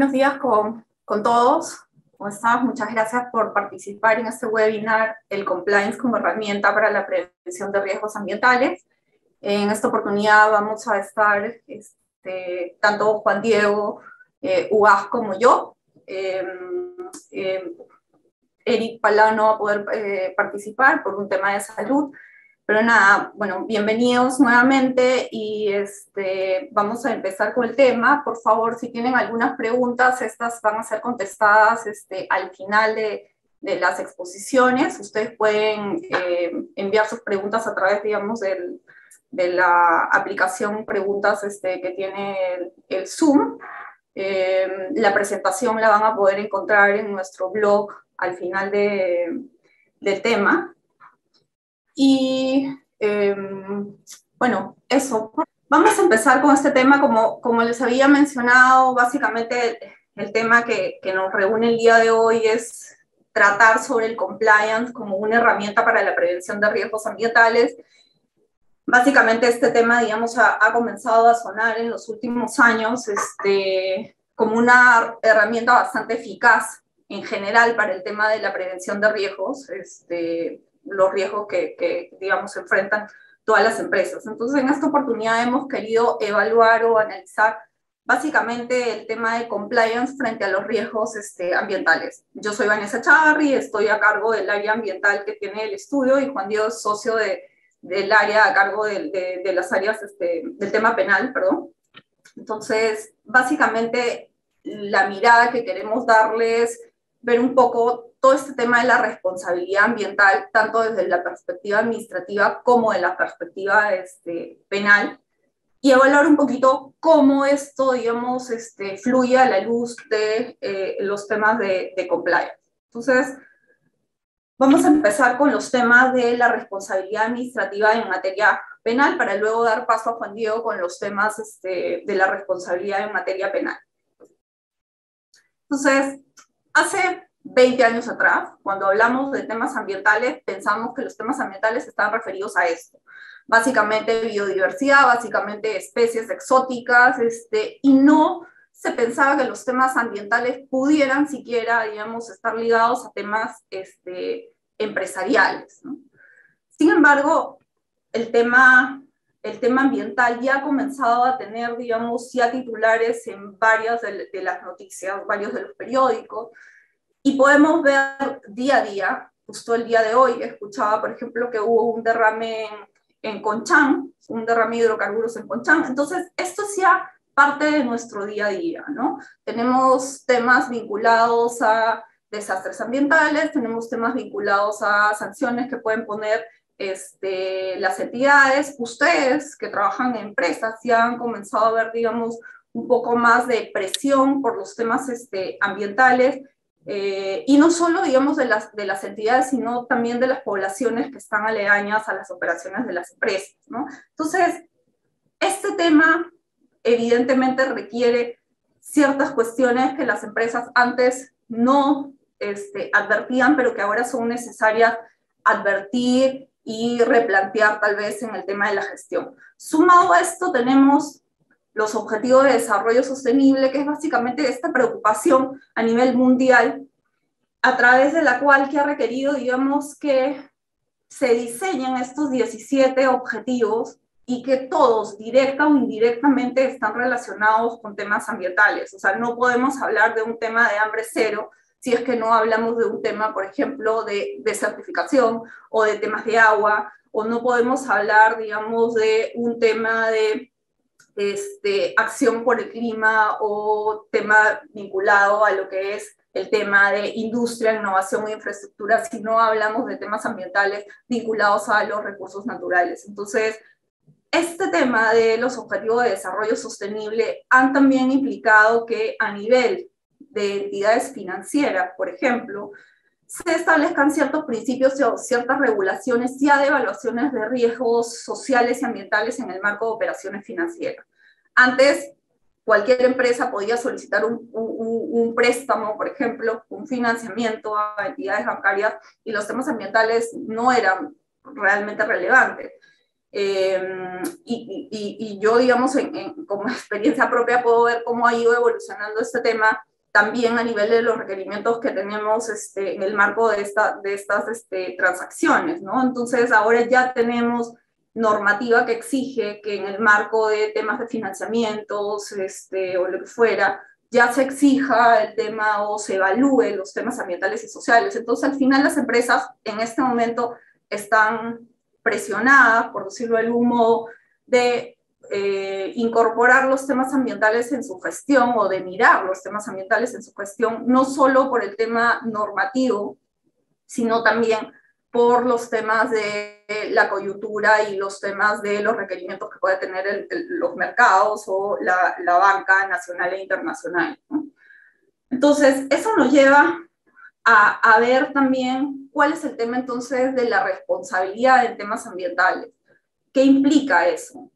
Buenos días con, con todos. ¿Cómo estás? Muchas gracias por participar en este webinar, el Compliance como herramienta para la prevención de riesgos ambientales. En esta oportunidad vamos a estar este, tanto Juan Diego eh, Ugaz como yo. Eh, eh, Eric Palano va a poder eh, participar por un tema de salud. Pero nada, bueno, bienvenidos nuevamente y este, vamos a empezar con el tema. Por favor, si tienen algunas preguntas, estas van a ser contestadas este, al final de, las exposiciones. Ustedes pueden eh, enviar sus preguntas a través, digamos, de la aplicación preguntas este, que tiene el, Zoom. Eh, la presentación la van a poder encontrar en nuestro blog al final de, del tema. Y eh, bueno, eso. Vamos a empezar con este tema, como, como les había mencionado, básicamente el, el tema que, que, nos reúne el día de hoy es tratar sobre el compliance como una herramienta para la prevención de riesgos ambientales. Básicamente este tema, digamos, ha, ha comenzado a sonar en los últimos años este, como una herramienta bastante eficaz en general para el tema de la prevención de riesgos. Este, los riesgos que, que, digamos, enfrentan todas las empresas. Entonces, en esta oportunidad hemos querido evaluar o analizar básicamente el tema de compliance frente a los riesgos este, ambientales. Yo soy Vanessa Chavarri, estoy a cargo del área ambiental que tiene el estudio y Juan Diego es socio de, del área a cargo de, de, de las áreas este, del tema penal, perdón. Entonces, básicamente la mirada que queremos darles ver un poco todo este tema de la responsabilidad ambiental, tanto desde la perspectiva administrativa como de la perspectiva este, penal, y evaluar un poquito cómo esto, digamos, este, fluye a la luz de eh, los temas de, de compliance. Entonces, vamos a empezar con los temas de la responsabilidad administrativa en materia penal, para luego dar paso a Juan Diego con los temas este, de la responsabilidad en materia penal. Entonces, hace 20 años atrás, cuando hablamos de temas ambientales, pensamos que los temas ambientales están referidos a esto. Básicamente biodiversidad, básicamente especies exóticas, este, y no se pensaba que los temas ambientales pudieran siquiera, digamos, estar ligados a temas este, empresariales. ¿no? Sin embargo, el tema, el tema ambiental ya ha comenzado a tener, digamos, ya titulares en varias de, de las noticias, varios de los periódicos, y podemos ver día a día, justo el día de hoy, escuchaba, por ejemplo, que hubo un derrame en, en Conchán, un derrame de hidrocarburos en Conchán. Entonces, esto es ya parte de nuestro día a día, ¿no? Tenemos temas vinculados a desastres ambientales, tenemos temas vinculados a sanciones que pueden poner este, las entidades. Ustedes que trabajan en empresas ya han comenzado a ver, digamos, un poco más de presión por los temas este, ambientales eh, y no solo, digamos, de las, de las entidades, sino también de las poblaciones que están aledañas a las operaciones de las empresas, ¿no? Entonces, este tema evidentemente requiere ciertas cuestiones que las empresas antes no este, advertían, pero que ahora son necesarias advertir y replantear tal vez en el tema de la gestión. Sumado a esto tenemos los Objetivos de Desarrollo Sostenible, que es básicamente esta preocupación a nivel mundial, a través de la cual que ha requerido, digamos, que se diseñen estos 17 objetivos y que todos, directa o indirectamente, están relacionados con temas ambientales. O sea, no podemos hablar de un tema de hambre cero si es que no hablamos de un tema, por ejemplo, de, de certificación o de temas de agua, o no podemos hablar, digamos, de un tema de este, acción por el clima o tema vinculado a lo que es el tema de industria, innovación e infraestructura, si no hablamos de temas ambientales vinculados a los recursos naturales. Entonces, este tema de los objetivos de desarrollo sostenible han también implicado que a nivel de entidades financieras, por ejemplo, se establezcan ciertos principios o ciertas regulaciones ya de evaluaciones de riesgos sociales y ambientales en el marco de operaciones financieras. Antes, cualquier empresa podía solicitar un, un, préstamo, por ejemplo, un financiamiento a entidades bancarias y los temas ambientales no eran realmente relevantes. Eh, y, yo, digamos, como experiencia propia puedo ver cómo ha ido evolucionando este tema también a nivel de los requerimientos que tenemos este, en el marco de, esta, de estas este, transacciones, ¿no? Entonces, ahora ya tenemos normativa que exige que en el marco de temas de financiamientos este, o lo que fuera, ya se exija el tema o se evalúe los temas ambientales y sociales. Entonces, al final las empresas en este momento están presionadas, por decirlo de algún modo, de eh, incorporar los temas ambientales en su gestión o de mirar los temas ambientales en su gestión, no solo por el tema normativo, sino también por los temas de la coyuntura y los temas de los requerimientos que puede tener los mercados o la, banca nacional e internacional. Entonces, eso nos lleva a, a, ver también cuál es el tema entonces de la responsabilidad en temas ambientales. ¿Qué implica eso?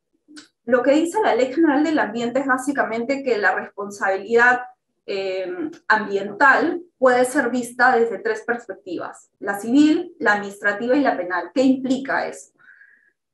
Lo que dice la Ley General del Ambiente es básicamente que la responsabilidad eh, ambiental puede ser vista desde tres perspectivas, la civil, la administrativa y la penal. ¿Qué implica eso?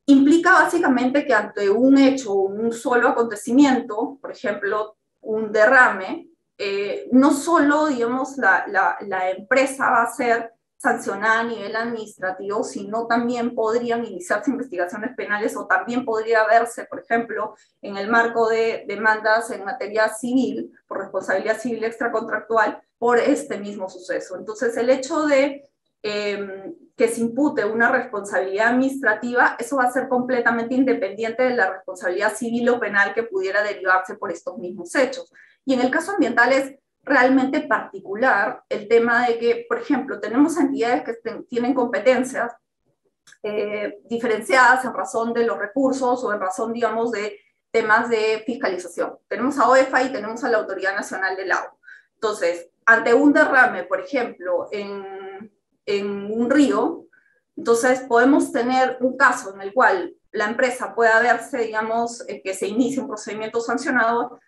Implica básicamente que ante un hecho, un solo acontecimiento, por ejemplo, un derrame, eh, no solo, digamos, la empresa va a ser sancionada a nivel administrativo, sino también podrían iniciarse investigaciones penales o también podría verse, por ejemplo, en el marco de demandas en materia civil, por responsabilidad civil extracontractual, por este mismo suceso. Entonces, el hecho de em, que se impute una responsabilidad administrativa, eso va a ser completamente independiente de la responsabilidad civil o penal que pudiera derivarse por estos mismos hechos. Y en el caso ambiental es realmente particular el tema de que, por ejemplo, tenemos entidades que tienen competencias eh, diferenciadas en razón de los recursos o en razón, digamos, de temas de fiscalización. Tenemos a OEFA y tenemos a la Autoridad Nacional del Agua. Entonces, ante un derrame, por ejemplo, en, en un río, entonces podemos tener un caso en el cual la empresa pueda verse, digamos, eh, que se inicie un procedimiento sancionado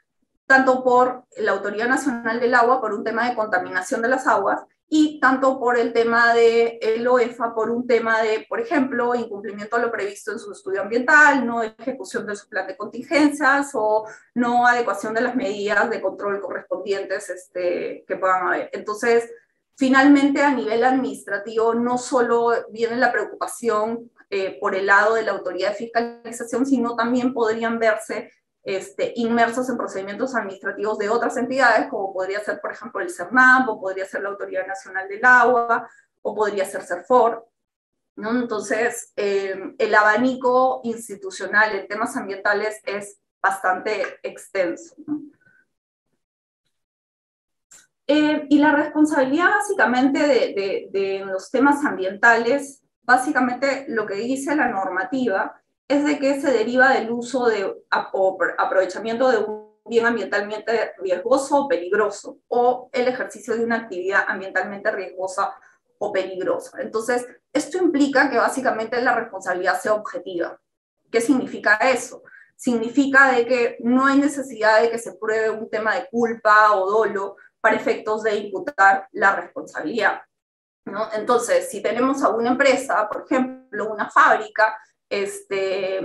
tanto por la Autoridad Nacional del Agua por un tema de contaminación de las aguas y tanto por el tema de el OEFA por un tema de, por ejemplo, incumplimiento de lo previsto en su estudio ambiental, no ejecución de su plan de contingencias o no adecuación de las medidas de control correspondientes este, que puedan haber. Entonces, finalmente, a nivel administrativo, no solo viene la preocupación eh, por el lado de la autoridad de fiscalización, sino también podrían verse este, inmersos en procedimientos administrativos de otras entidades, como podría ser, por ejemplo, el CERNAM, o podría ser la Autoridad Nacional del Agua, o podría ser CERFOR. ¿no? Entonces, eh, el abanico institucional en temas ambientales es bastante extenso. Eh, y la responsabilidad básicamente de, de los temas ambientales, básicamente lo que dice la normativa, es de que se deriva del uso de, o aprovechamiento de un bien ambientalmente riesgoso o peligroso, o el ejercicio de una actividad ambientalmente riesgosa o peligrosa. Entonces, esto implica que básicamente la responsabilidad sea objetiva. ¿Qué significa eso? Significa de que no hay necesidad de que se pruebe un tema de culpa o dolo para efectos de imputar la responsabilidad. ¿no? Entonces, si tenemos a una empresa, por ejemplo, una fábrica este,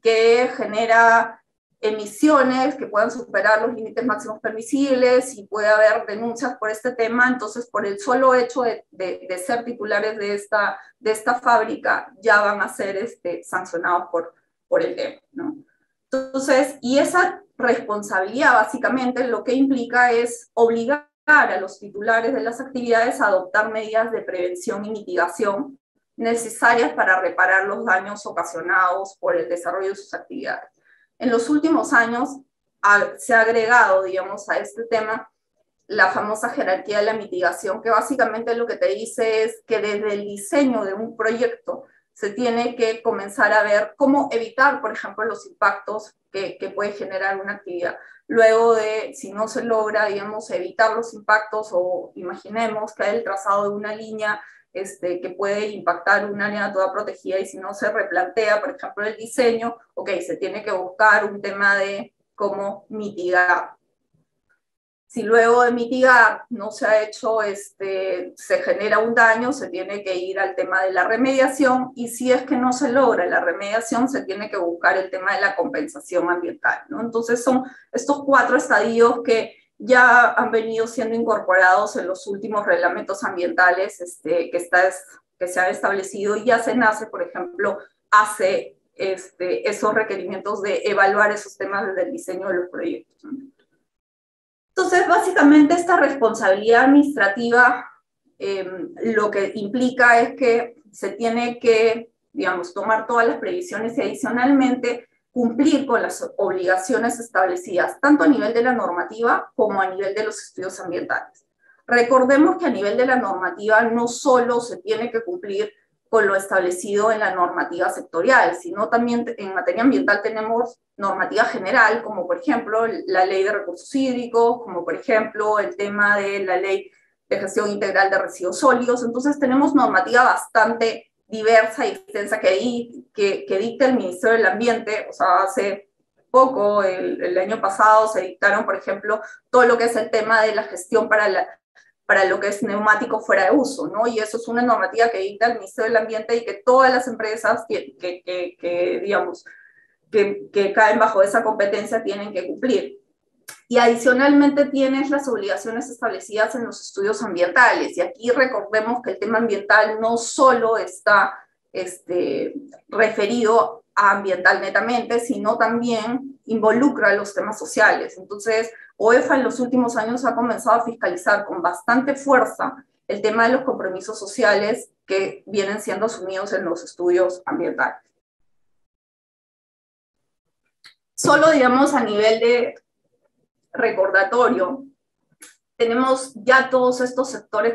que genera emisiones que puedan superar los límites máximos permisibles y puede haber denuncias por este tema, entonces por el solo hecho de, de, ser titulares de esta, de esta fábrica ya van a ser este, sancionados por, por el tema. ¿no? Entonces, y esa responsabilidad básicamente lo que implica es obligar a los titulares de las actividades a adoptar medidas de prevención y mitigación necesarias para reparar los daños ocasionados por el desarrollo de sus actividades. En los últimos años se ha agregado, digamos, a este tema la famosa jerarquía de la mitigación, que básicamente lo que te dice es que desde el diseño de un proyecto se tiene que comenzar a ver cómo evitar, por ejemplo, los impactos que, que puede generar una actividad. Luego de, si no se logra, digamos, evitar los impactos o imaginemos que hay el trazado de una línea este, que puede impactar un área toda protegida y si no se replantea, por ejemplo, el diseño, ok, se tiene que buscar un tema de cómo mitigar. Si luego de mitigar no se ha hecho, este, se genera un daño, se tiene que ir al tema de la remediación y si es que no se logra la remediación, se tiene que buscar el tema de la compensación ambiental. ¿no? Entonces son estos cuatro estadios que ya han venido siendo incorporados en los últimos reglamentos ambientales este, que, está, que se han establecido y ya se nace, por ejemplo, hace este, esos requerimientos de evaluar esos temas desde el diseño de los proyectos. Entonces, básicamente esta responsabilidad administrativa em, lo que implica es que se tiene que, digamos, tomar todas las previsiones y adicionalmente cumplir con las obligaciones establecidas, tanto a nivel de la normativa como a nivel de los estudios ambientales. Recordemos que a nivel de la normativa no solo se tiene que cumplir con lo establecido en la normativa sectorial, sino también en materia ambiental tenemos normativa general, como por ejemplo la ley de recursos hídricos, como por ejemplo el tema de la ley de gestión integral de residuos sólidos. Entonces tenemos normativa bastante diversa y extensa que, que, que dicta el Ministerio del Ambiente, o sea, hace poco, el, el, año pasado, se dictaron, por ejemplo, todo lo que es el tema de la gestión para, la, para lo que es neumático fuera de uso, ¿no? Y eso es una normativa que dicta el Ministerio del Ambiente y que todas las empresas que, que, que digamos, que, que caen bajo esa competencia tienen que cumplir. Y adicionalmente tienes las obligaciones establecidas en los estudios ambientales. Y aquí recordemos que el tema ambiental no solo está este, referido a ambiental netamente, sino también involucra los temas sociales. Entonces, OEFA en los últimos años ha comenzado a fiscalizar con bastante fuerza el tema de los compromisos sociales que vienen siendo asumidos en los estudios ambientales. Solo, digamos, a nivel de recordatorio, tenemos ya todos estos sectores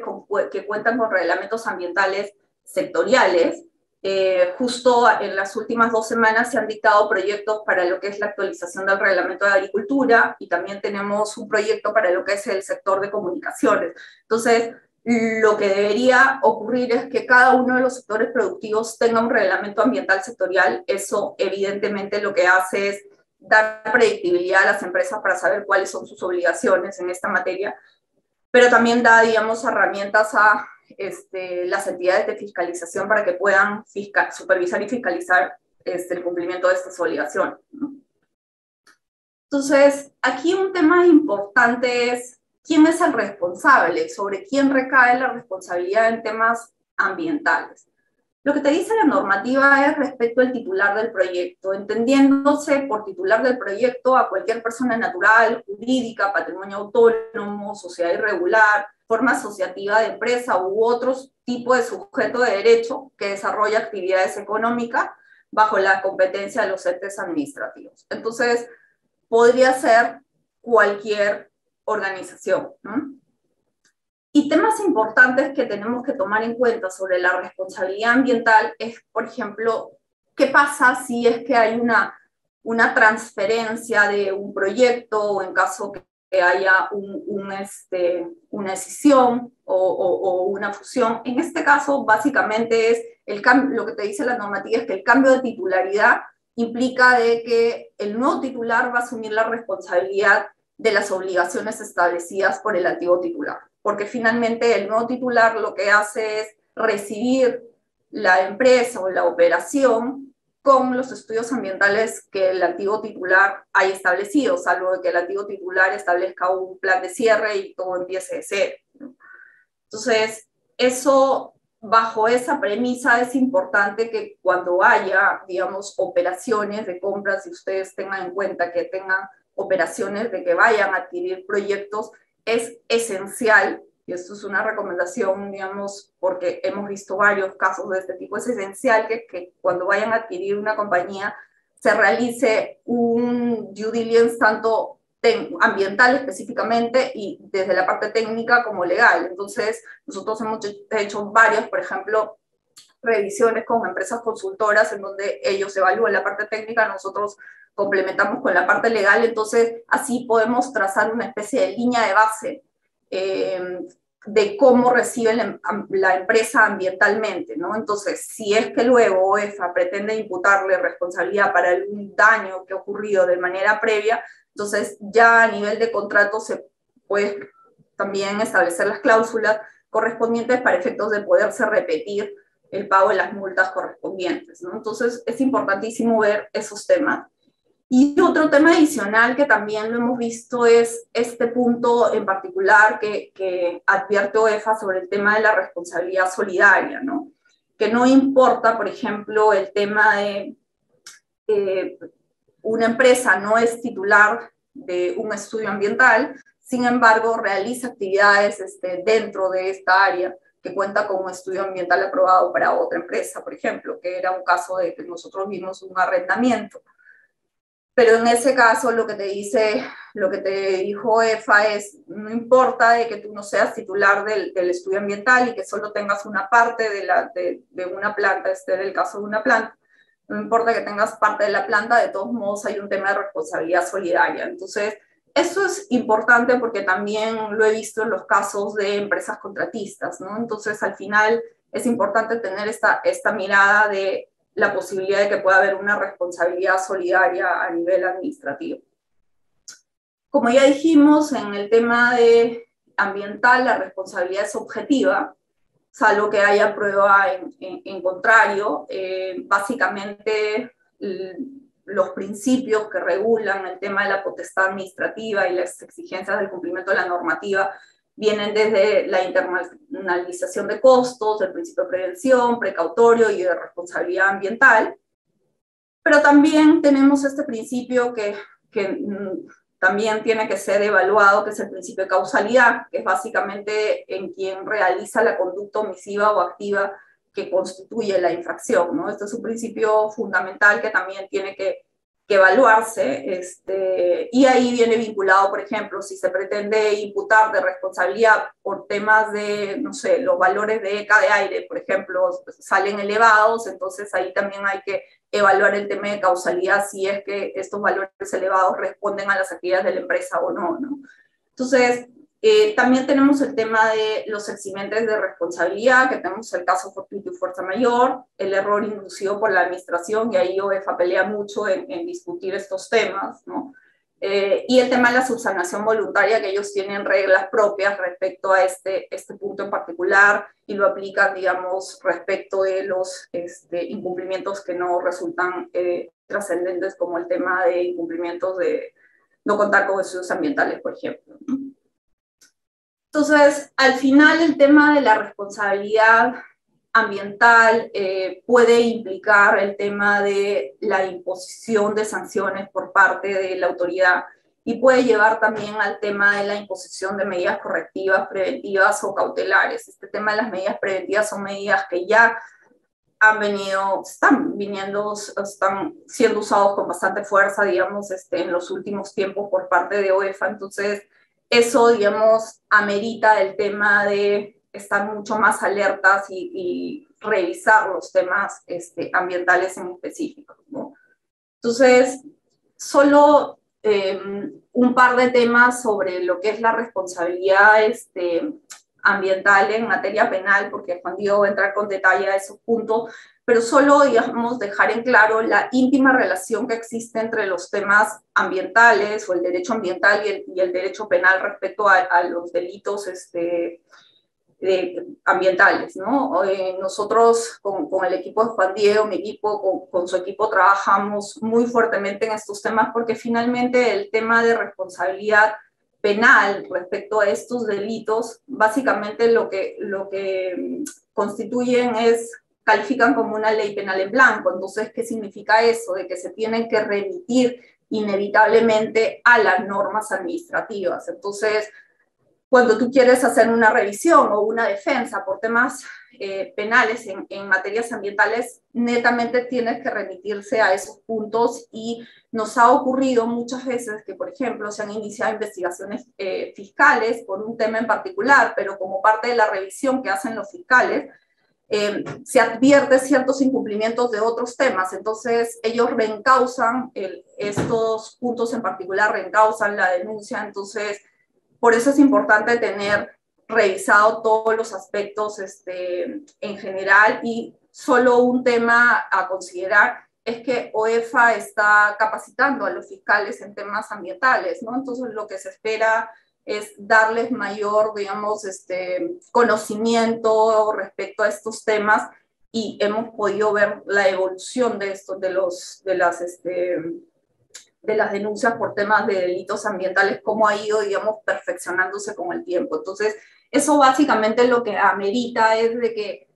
que cuentan con reglamentos ambientales sectoriales. Eh, justo en las últimas dos semanas se han dictado proyectos para lo que es la actualización del reglamento de agricultura y también tenemos un proyecto para lo que es el sector de comunicaciones. Entonces, lo que debería ocurrir es que cada uno de los sectores productivos tenga un reglamento ambiental sectorial. Eso evidentemente lo que hace es dar predictibilidad a las empresas para saber cuáles son sus obligaciones en esta materia, pero también da, digamos, herramientas a este, las entidades de fiscalización para que puedan supervisar y fiscalizar este, el cumplimiento de estas obligaciones. Entonces, aquí un tema importante es quién es el responsable, sobre quién recae la responsabilidad en temas ambientales. Lo que te dice la normativa es respecto al titular del proyecto, entendiéndose por titular del proyecto a cualquier persona natural, jurídica, patrimonio autónomo, sociedad irregular, forma asociativa de empresa u otro tipo de sujeto de derecho que desarrolla actividades económicas bajo la competencia de los entes administrativos. Entonces, podría ser cualquier organización. ¿no? Y temas importantes que tenemos que tomar en cuenta sobre la responsabilidad ambiental es, por ejemplo, qué pasa si es que hay una, una transferencia de un proyecto o en caso que haya un, este, una decisión o, o, una fusión. En este caso, básicamente es el lo que te dice la normativa es que el cambio de titularidad implica de que el nuevo titular va a asumir la responsabilidad de las obligaciones establecidas por el antiguo titular porque finalmente el nuevo titular lo que hace es recibir la empresa o la operación con los estudios ambientales que el antiguo titular haya establecido, salvo que el antiguo titular establezca un plan de cierre y todo empiece de cero. Entonces, eso, bajo esa premisa, es importante que cuando haya, digamos, operaciones de compras, si ustedes tengan en cuenta que tengan operaciones de que vayan a adquirir proyectos, es esencial, y esto es una recomendación, digamos, porque hemos visto varios casos de este tipo, es esencial que, que cuando vayan a adquirir una compañía se realice un due diligence tanto ambiental específicamente y desde la parte técnica como legal. Entonces, nosotros hemos hecho varios, por ejemplo, revisiones con empresas consultoras en donde ellos evalúan la parte técnica, nosotros complementamos con la parte legal, entonces así podemos trazar una especie de línea de base eh, de cómo recibe la, empresa ambientalmente, ¿no? Entonces, si es que luego OEFA pretende imputarle responsabilidad para algún daño que ha ocurrido de manera previa, entonces ya a nivel de contrato se puede también establecer las cláusulas correspondientes para efectos de poderse repetir el pago de las multas correspondientes, ¿no? Entonces, es importantísimo ver esos temas. Y otro tema adicional que también lo hemos visto es este punto en particular que, que advierte OEFA sobre el tema de la responsabilidad solidaria, ¿no? Que no importa, por ejemplo, el tema de eh, una empresa no es titular de un estudio ambiental, sin embargo, realiza actividades este, dentro de esta área que cuenta con un estudio ambiental aprobado para otra empresa, por ejemplo, que era un caso de que nosotros vimos un arrendamiento. Pero en ese caso lo que te dice, lo que te dijo EFA es, no importa de que tú no seas titular del, del estudio ambiental y que solo tengas una parte de, la, de, de una planta, este era el caso de una planta, no importa que tengas parte de la planta, de todos modos hay un tema de responsabilidad solidaria. Entonces, eso es importante porque también lo he visto en los casos de empresas contratistas, ¿no? Entonces, al final es importante tener esta, esta mirada de la posibilidad de que pueda haber una responsabilidad solidaria a nivel administrativo. Como ya dijimos, en el tema de ambiental, la responsabilidad es objetiva, salvo que haya prueba en, contrario. Eh, básicamente, los principios que regulan el tema de la potestad administrativa y las exigencias del cumplimiento de la normativa vienen desde la internalización de costos, el principio de prevención, precautorio y de responsabilidad ambiental. Pero también tenemos este principio que, que mm, también tiene que ser evaluado, que es el principio de causalidad, que es básicamente en quien realiza la conducta omisiva o activa que constituye la infracción. ¿no? Este es un principio fundamental que también tiene que que evaluarse, este, y ahí viene vinculado, por ejemplo, si se pretende imputar de responsabilidad por temas de, no sé, los valores de ECA de aire, por ejemplo, salen elevados, entonces ahí también hay que evaluar el tema de causalidad, si es que estos valores elevados responden a las actividades de la empresa o no, ¿no? Entonces, eh, también tenemos el tema de los eximentes de responsabilidad, que tenemos el caso fortuito y fuerza mayor, el error inducido por la administración, y ahí OEFA pelea mucho en, discutir estos temas, ¿no? Eh, y el tema de la subsanación voluntaria, que ellos tienen reglas propias respecto a este, este punto en particular y lo aplican, digamos, respecto de los este, incumplimientos que no resultan eh, trascendentes, como el tema de incumplimientos de no contar con estudios ambientales, por ejemplo. ¿no? Entonces, al final el tema de la responsabilidad ambiental eh, puede implicar el tema de la imposición de sanciones por parte de la autoridad y puede llevar también al tema de la imposición de medidas correctivas, preventivas o cautelares. Este tema de las medidas preventivas son medidas que ya han venido, están viniendo, están siendo usados con bastante fuerza, digamos, este, en los últimos tiempos por parte de OEFA. Entonces, eso, digamos, amerita el tema de estar mucho más alertas y, revisar los temas este, ambientales en específico. ¿no? Entonces, solo em, un par de temas sobre lo que es la responsabilidad este, ambiental en materia penal, porque Juan Diego va a entrar con detalle a esos puntos, pero solo, digamos, dejar en claro la íntima relación que existe entre los temas ambientales o el derecho ambiental y el, derecho penal respecto a, los delitos este, ambientales, ¿no? Eh, nosotros con, con, el equipo de Juan Diego, mi equipo, con, con, su equipo, trabajamos muy fuertemente en estos temas porque finalmente el tema de responsabilidad penal respecto a estos delitos, básicamente lo que, lo que constituyen es califican como una ley penal en blanco. Entonces, ¿qué significa eso? De que se tienen que remitir inevitablemente a las normas administrativas. Entonces, cuando tú quieres hacer una revisión o una defensa por temas eh, penales en, en, materias ambientales, netamente tienes que remitirse a esos puntos y nos ha ocurrido muchas veces que, por ejemplo, se han iniciado investigaciones eh, fiscales por un tema en particular, pero como parte de la revisión que hacen los fiscales, eh, se advierte ciertos incumplimientos de otros temas. Entonces, ellos reencausan estos puntos en particular, reencausan la denuncia. Entonces, por eso es importante tener revisado todos los aspectos este, en general y solo un tema a considerar es que OEFA está capacitando a los fiscales en temas ambientales, ¿no? Entonces, lo que se espera es darles mayor, digamos, este, conocimiento respecto a estos temas y hemos podido ver la evolución de estos, de los, de las, este, de las denuncias por temas de delitos ambientales, cómo ha ido, digamos, perfeccionándose con el tiempo. Entonces, eso básicamente lo que amerita es de que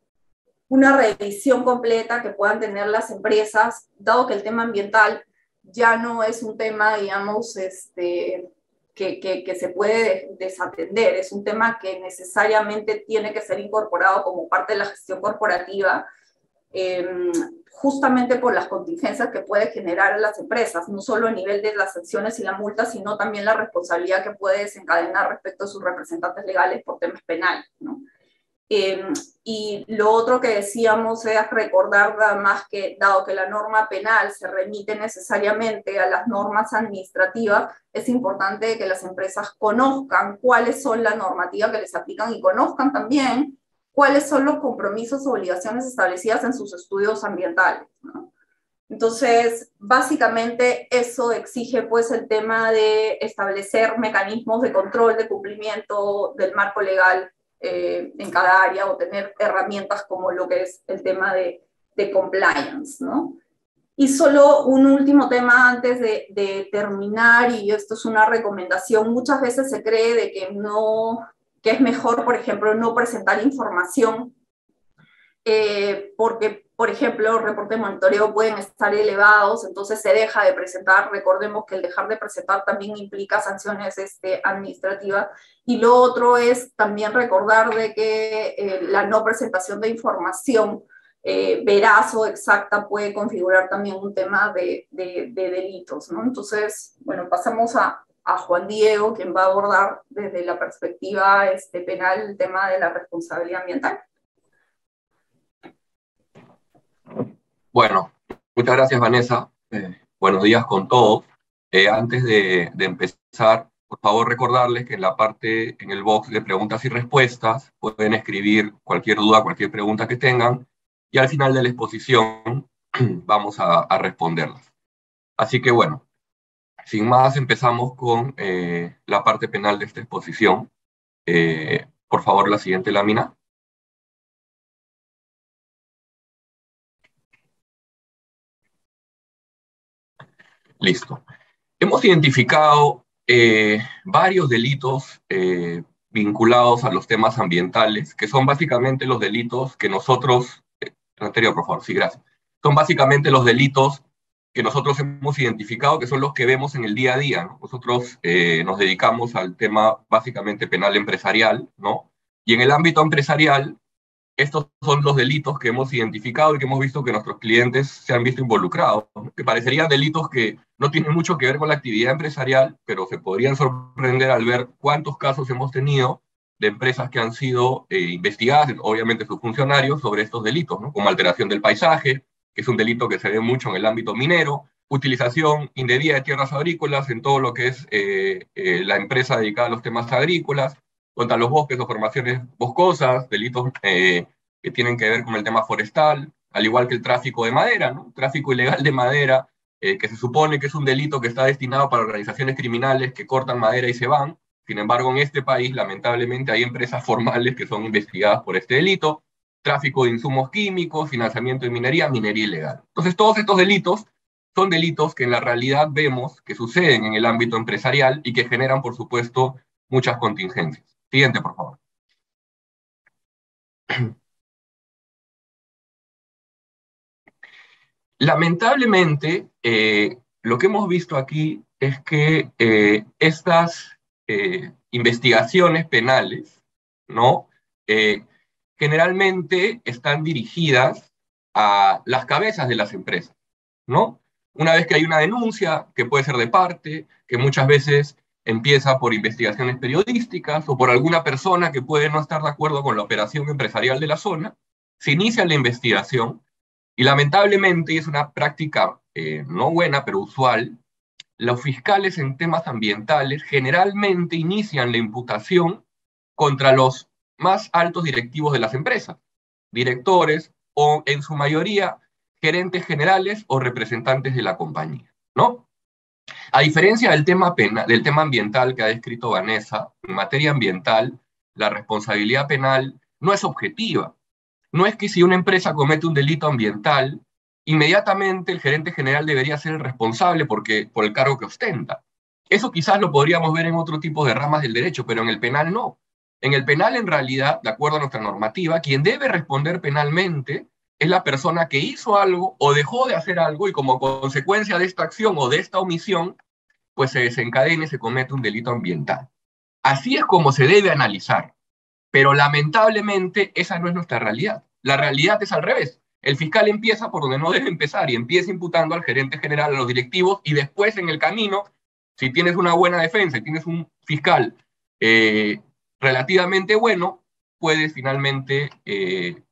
una revisión completa que puedan tener las empresas, dado que el tema ambiental ya no es un tema, digamos, este, que, se puede desatender, es un tema que necesariamente tiene que ser incorporado como parte de la gestión corporativa, em, justamente por las contingencias que puede generar las empresas, no solo a nivel de las sanciones y la multa, sino también la responsabilidad que puede desencadenar respecto a sus representantes legales por temas penales. ¿no? Em, y lo otro que decíamos es recordar más que, dado que la norma penal se remite necesariamente a las normas administrativas, es importante que las empresas conozcan cuáles son las normativas que les aplican y conozcan también cuáles son los compromisos o obligaciones establecidas en sus estudios ambientales. Entonces, básicamente eso exige pues el tema de establecer mecanismos de control de cumplimiento del marco legal eh, en cada área o tener herramientas como lo que es el tema de, de compliance, ¿no? Y solo un último tema antes de, de, terminar, y esto es una recomendación, muchas veces se cree de que no, que es mejor, por ejemplo, no presentar información eh, porque, por ejemplo, reportes de monitoreo pueden estar elevados, entonces se deja de presentar. Recordemos que el dejar de presentar también implica sanciones este, administrativas. Y lo otro es también recordar de que eh, la no presentación de información eh, veraz o exacta puede configurar también un tema de, de, delitos. ¿no? Entonces, bueno, pasamos a, a, Juan Diego, quien va a abordar desde la perspectiva este, penal el tema de la responsabilidad ambiental. Bueno, muchas gracias Vanessa. Eh, buenos días con todos. Eh, antes de, empezar, por favor recordarles que en la parte, en el box de preguntas y respuestas, pueden escribir cualquier duda, cualquier pregunta que tengan, y al final de la exposición vamos a, responderlas. Así que bueno, sin más empezamos con eh, la parte penal de esta exposición. por favor, la siguiente lámina. Listo. Hemos identificado eh, varios delitos eh, vinculados a los temas ambientales, que son básicamente los delitos que nosotros, eh, anterior, por favor, sí, gracias, son básicamente los delitos que nosotros hemos identificado, que son los que vemos en el día a día. Nosotros nos dedicamos al tema básicamente penal empresarial, ¿no? Y en el ámbito empresarial estos son los delitos que hemos identificado y que hemos visto que nuestros clientes se han visto involucrados, que parecerían delitos que no tienen mucho que ver con la actividad empresarial, pero se podrían sorprender al ver cuántos casos hemos tenido de empresas que han sido eh, investigadas, obviamente sus funcionarios, sobre estos delitos, ¿no? como alteración del paisaje, que es un delito que se ve mucho en el ámbito minero, utilización indebida de tierras agrícolas en todo lo que es eh, eh, la empresa dedicada a los temas agrícolas, contra los bosques o formaciones boscosas, delitos eh, que tienen que ver con el tema forestal, al igual que el tráfico de madera, ¿no? tráfico ilegal de madera, eh, que se supone que es un delito que está destinado para organizaciones criminales que cortan madera y se van. Sin embargo, en este país, lamentablemente, hay empresas formales que son investigadas por este delito, tráfico de insumos químicos, financiamiento de minería, minería ilegal. Entonces, todos estos delitos son delitos que en la realidad vemos que suceden en el ámbito empresarial y que generan, por supuesto, muchas contingencias. Siguiente, por favor. Lamentablemente, eh, lo que hemos visto aquí es que eh, estas eh, investigaciones penales, ¿no? generalmente están dirigidas a las cabezas de las empresas, ¿no? Una vez que hay una denuncia, que puede ser de parte, que muchas veces empieza por investigaciones periodísticas o por alguna persona que puede no estar de acuerdo con la operación empresarial de la zona, se inicia la investigación y lamentablemente es una práctica eh, no buena, pero usual, los fiscales en temas ambientales generalmente inician la imputación contra los más altos directivos de las empresas, directores o en su mayoría gerentes generales o representantes de la compañía, ¿no? A diferencia del tema, penal, del tema ambiental que ha descrito Vanessa, en materia ambiental, la responsabilidad penal no es objetiva. No es que si una empresa comete un delito ambiental, inmediatamente el gerente general debería ser el responsable porque, por el cargo que ostenta. Eso quizás lo podríamos ver en otro tipo de ramas del derecho, pero en el penal no. En el penal, en realidad, de acuerdo a nuestra normativa, quien debe responder penalmente es la persona que hizo algo o dejó de hacer algo y como consecuencia de esta acción o de esta omisión, pues se desencadena y se comete un delito ambiental. Así es como se debe analizar, pero lamentablemente esa no es nuestra realidad. La realidad es al revés. El fiscal empieza por donde no debe empezar y empieza imputando al gerente general, a los directivos y después en el camino, si tienes una buena defensa y tienes un fiscal eh, relativamente bueno, puedes finalmente eh,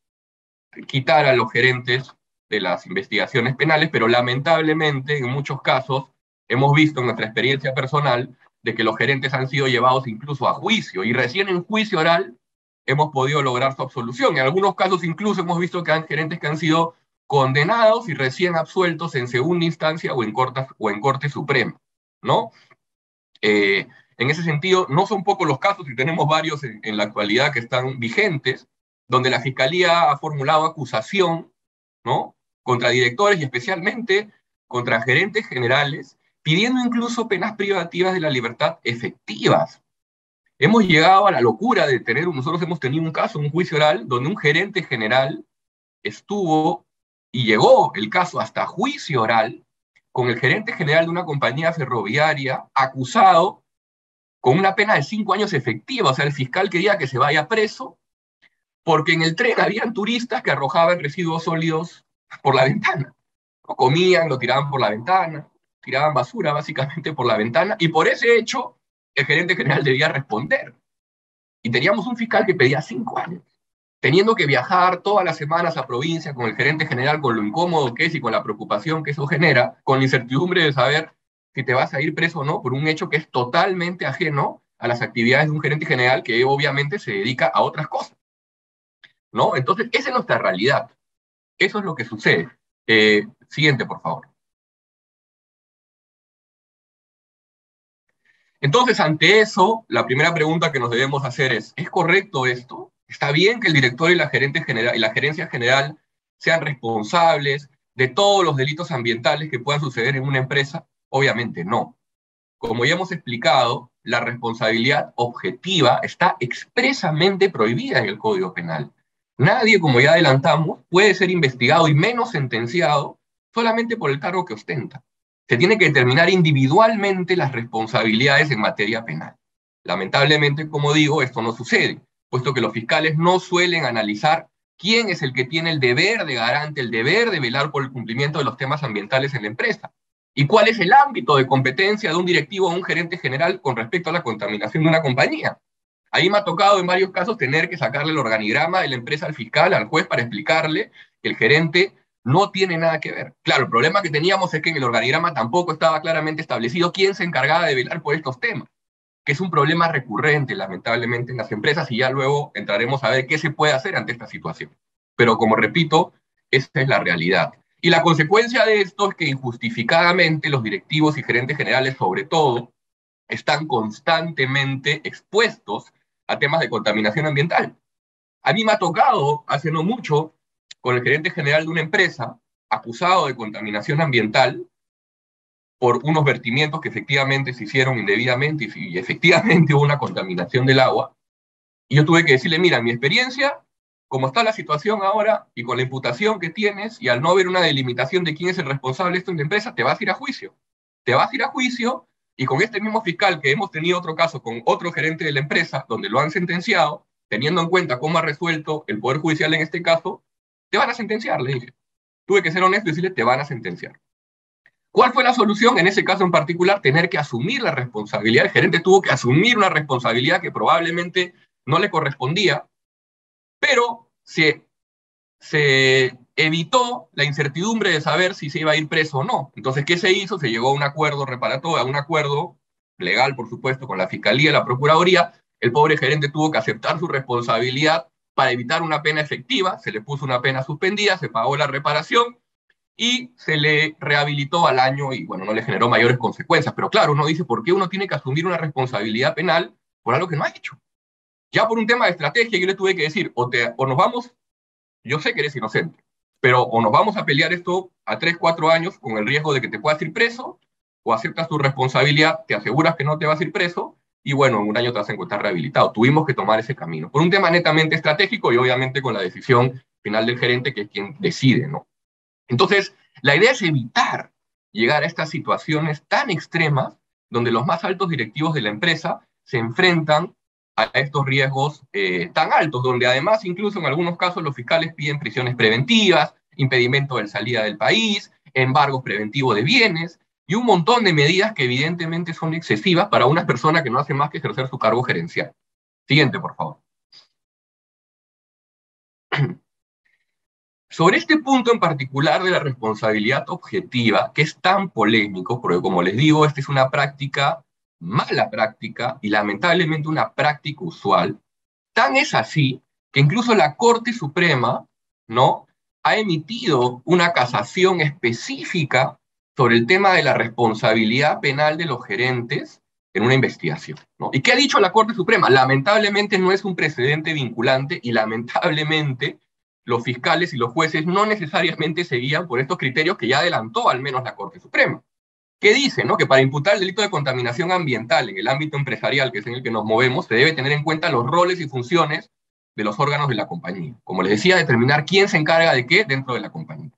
quitar a los gerentes de las investigaciones penales, pero lamentablemente en muchos casos hemos visto en nuestra experiencia personal de que los gerentes han sido llevados incluso a juicio y recién en juicio oral hemos podido lograr su absolución. En algunos casos incluso hemos visto que hay gerentes que han sido condenados y recién absueltos en segunda instancia o en, corte, o en Corte Suprema, ¿no? Eh, en ese sentido, no son pocos los casos, y tenemos varios en, la actualidad que están vigentes, donde la Fiscalía ha formulado acusación, ¿no? Contra directores y especialmente contra gerentes generales, pidiendo incluso penas privativas de la libertad efectivas, Hemos llegado a la locura de tener, nosotros hemos tenido un caso, un juicio oral, donde un gerente general estuvo y llegó el caso hasta juicio oral con el gerente general de una compañía ferroviaria acusado con una pena de cinco años efectiva. O sea, el fiscal quería que se vaya preso porque en el tren habían turistas que arrojaban residuos sólidos por la ventana. Lo comían, lo tiraban por la ventana, tiraban basura básicamente por la ventana y por ese hecho el gerente general debía responder. Y teníamos un fiscal que pedía cinco años, teniendo que viajar todas las semanas a provincia con el gerente general, con lo incómodo que es y con la preocupación que eso genera, con la incertidumbre de saber si te vas a ir preso o no por un hecho que es totalmente ajeno a las actividades de un gerente general que obviamente se dedica a otras cosas. ¿No? Entonces, esa es nuestra realidad. Eso es lo que sucede. Eh, siguiente, por favor. Entonces, ante eso, la primera pregunta que nos debemos hacer es, ¿es correcto esto? ¿Está bien que el director y la, gerente general, y la gerencia general sean responsables de todos los delitos ambientales que puedan suceder en una empresa? Obviamente no. Como ya hemos explicado, la responsabilidad objetiva está expresamente prohibida en el Código Penal. Nadie, como ya adelantamos, puede ser investigado y menos sentenciado solamente por el cargo que ostenta se tiene que determinar individualmente las responsabilidades en materia penal. Lamentablemente, como digo, esto no sucede, puesto que los fiscales no suelen analizar quién es el que tiene el deber de garante, el deber de velar por el cumplimiento de los temas ambientales en la empresa, y cuál es el ámbito de competencia de un directivo o un gerente general con respecto a la contaminación de una compañía. Ahí me ha tocado en varios casos tener que sacarle el organigrama de la empresa al fiscal, al juez, para explicarle que el gerente no tiene nada que ver. Claro, el problema que teníamos es que en el organigrama tampoco estaba claramente establecido quién se encargaba de velar por estos temas, que es un problema recurrente, lamentablemente, en las empresas y ya luego entraremos a ver qué se puede hacer ante esta situación. Pero como repito, esta es la realidad. Y la consecuencia de esto es que injustificadamente los directivos y gerentes generales, sobre todo, están constantemente expuestos a temas de contaminación ambiental. A mí me ha tocado, hace no mucho, con el gerente general de una empresa acusado de contaminación ambiental por unos vertimientos que efectivamente se hicieron indebidamente y, efectivamente hubo una contaminación del agua. Y yo tuve que decirle, mira, mi experiencia, como está la situación ahora y con la imputación que tienes y al no haber una delimitación de quién es el responsable de esto en la empresa, te vas a ir a juicio. Te vas a ir a juicio y con este mismo fiscal que hemos tenido otro caso con otro gerente de la empresa donde lo han sentenciado, teniendo en cuenta cómo ha resuelto el Poder Judicial en este caso, te van a sentenciar, le dije. Tuve que ser honesto y decirle, te van a sentenciar. ¿Cuál fue la solución? En ese caso en particular, tener que asumir la responsabilidad. El gerente tuvo que asumir una responsabilidad que probablemente no le correspondía, pero se, se evitó la incertidumbre de saber si se iba a ir preso o no. Entonces, ¿qué se hizo? Se llegó a un acuerdo reparatorio, a un acuerdo legal, por supuesto, con la Fiscalía y la Procuraduría. El pobre gerente tuvo que aceptar su responsabilidad para evitar una pena efectiva, se le puso una pena suspendida, se pagó la reparación y se le rehabilitó al año y bueno, no le generó mayores consecuencias. Pero claro, uno dice, ¿por qué uno tiene que asumir una responsabilidad penal por algo que no ha hecho? Ya por un tema de estrategia yo le tuve que decir, o, te, o nos vamos, yo sé que eres inocente, pero o nos vamos a pelear esto a 3, 4 años con el riesgo de que te puedas ir preso, o aceptas tu responsabilidad, te aseguras que no te vas a ir preso, y bueno, en un año te vas a encontrar rehabilitado. Tuvimos que tomar ese camino, por un tema netamente estratégico y obviamente con la decisión final del gerente, que es quien decide, ¿no? Entonces, la idea es evitar llegar a estas situaciones tan extremas donde los más altos directivos de la empresa se enfrentan a estos riesgos eh, tan altos, donde además incluso en algunos casos los fiscales piden prisiones preventivas, impedimento de salida del país, embargos preventivos de bienes y un montón de medidas que evidentemente son excesivas para una persona que no hace más que ejercer su cargo gerencial. Siguiente, por favor. Sobre este punto en particular de la responsabilidad objetiva, que es tan polémico, porque como les digo, esta es una práctica, mala práctica y lamentablemente una práctica usual, tan es así que incluso la Corte Suprema, ¿no? ha emitido una casación específica sobre el tema de la responsabilidad penal de los gerentes en una investigación. ¿no? ¿Y qué ha dicho la Corte Suprema? Lamentablemente no es un precedente vinculante y lamentablemente los fiscales y los jueces no necesariamente seguían por estos criterios que ya adelantó al menos la Corte Suprema. ¿Qué dice? No? Que para imputar el delito de contaminación ambiental en el ámbito empresarial, que es en el que nos movemos, se debe tener en cuenta los roles y funciones de los órganos de la compañía. Como les decía, determinar quién se encarga de qué dentro de la compañía.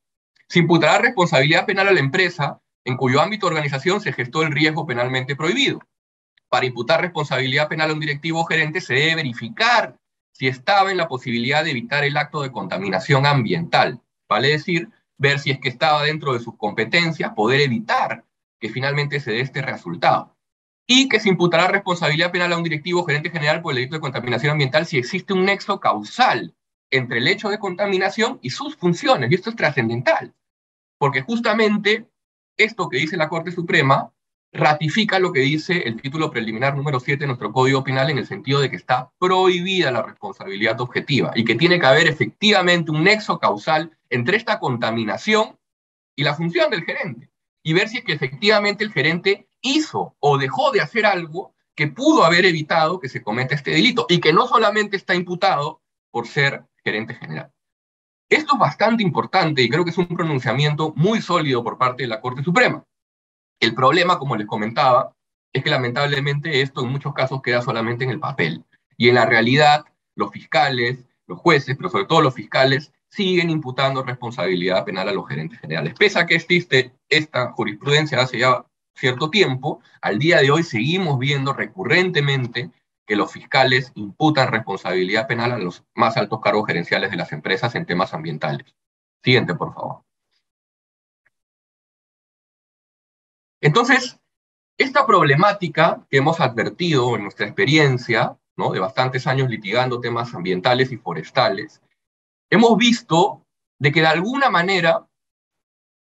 Se imputará responsabilidad penal a la empresa en cuyo ámbito de organización se gestó el riesgo penalmente prohibido. Para imputar responsabilidad penal a un directivo o gerente se debe verificar si estaba en la posibilidad de evitar el acto de contaminación ambiental. Vale decir, ver si es que estaba dentro de sus competencias, poder evitar que finalmente se dé este resultado. Y que se imputará responsabilidad penal a un directivo gerente general por el delito de contaminación ambiental si existe un nexo causal entre el hecho de contaminación y sus funciones. Y esto es trascendental, porque justamente esto que dice la Corte Suprema ratifica lo que dice el título preliminar número 7 de nuestro Código Penal en el sentido de que está prohibida la responsabilidad objetiva y que tiene que haber efectivamente un nexo causal entre esta contaminación y la función del gerente y ver si es que efectivamente el gerente hizo o dejó de hacer algo que pudo haber evitado que se cometa este delito y que no solamente está imputado por ser gerente general. Esto es bastante importante y creo que es un pronunciamiento muy sólido por parte de la Corte Suprema. El problema, como les comentaba, es que lamentablemente esto en muchos casos queda solamente en el papel. Y en la realidad, los fiscales, los jueces, pero sobre todo los fiscales, siguen imputando responsabilidad penal a los gerentes generales. Pese a que existe esta jurisprudencia hace ya cierto tiempo, al día de hoy seguimos viendo recurrentemente que los fiscales imputan responsabilidad penal a los más altos cargos gerenciales de las empresas en temas ambientales. Siguiente, por favor. Entonces, esta problemática que hemos advertido en nuestra experiencia, ¿no? de bastantes años litigando temas ambientales y forestales, hemos visto de que de alguna manera,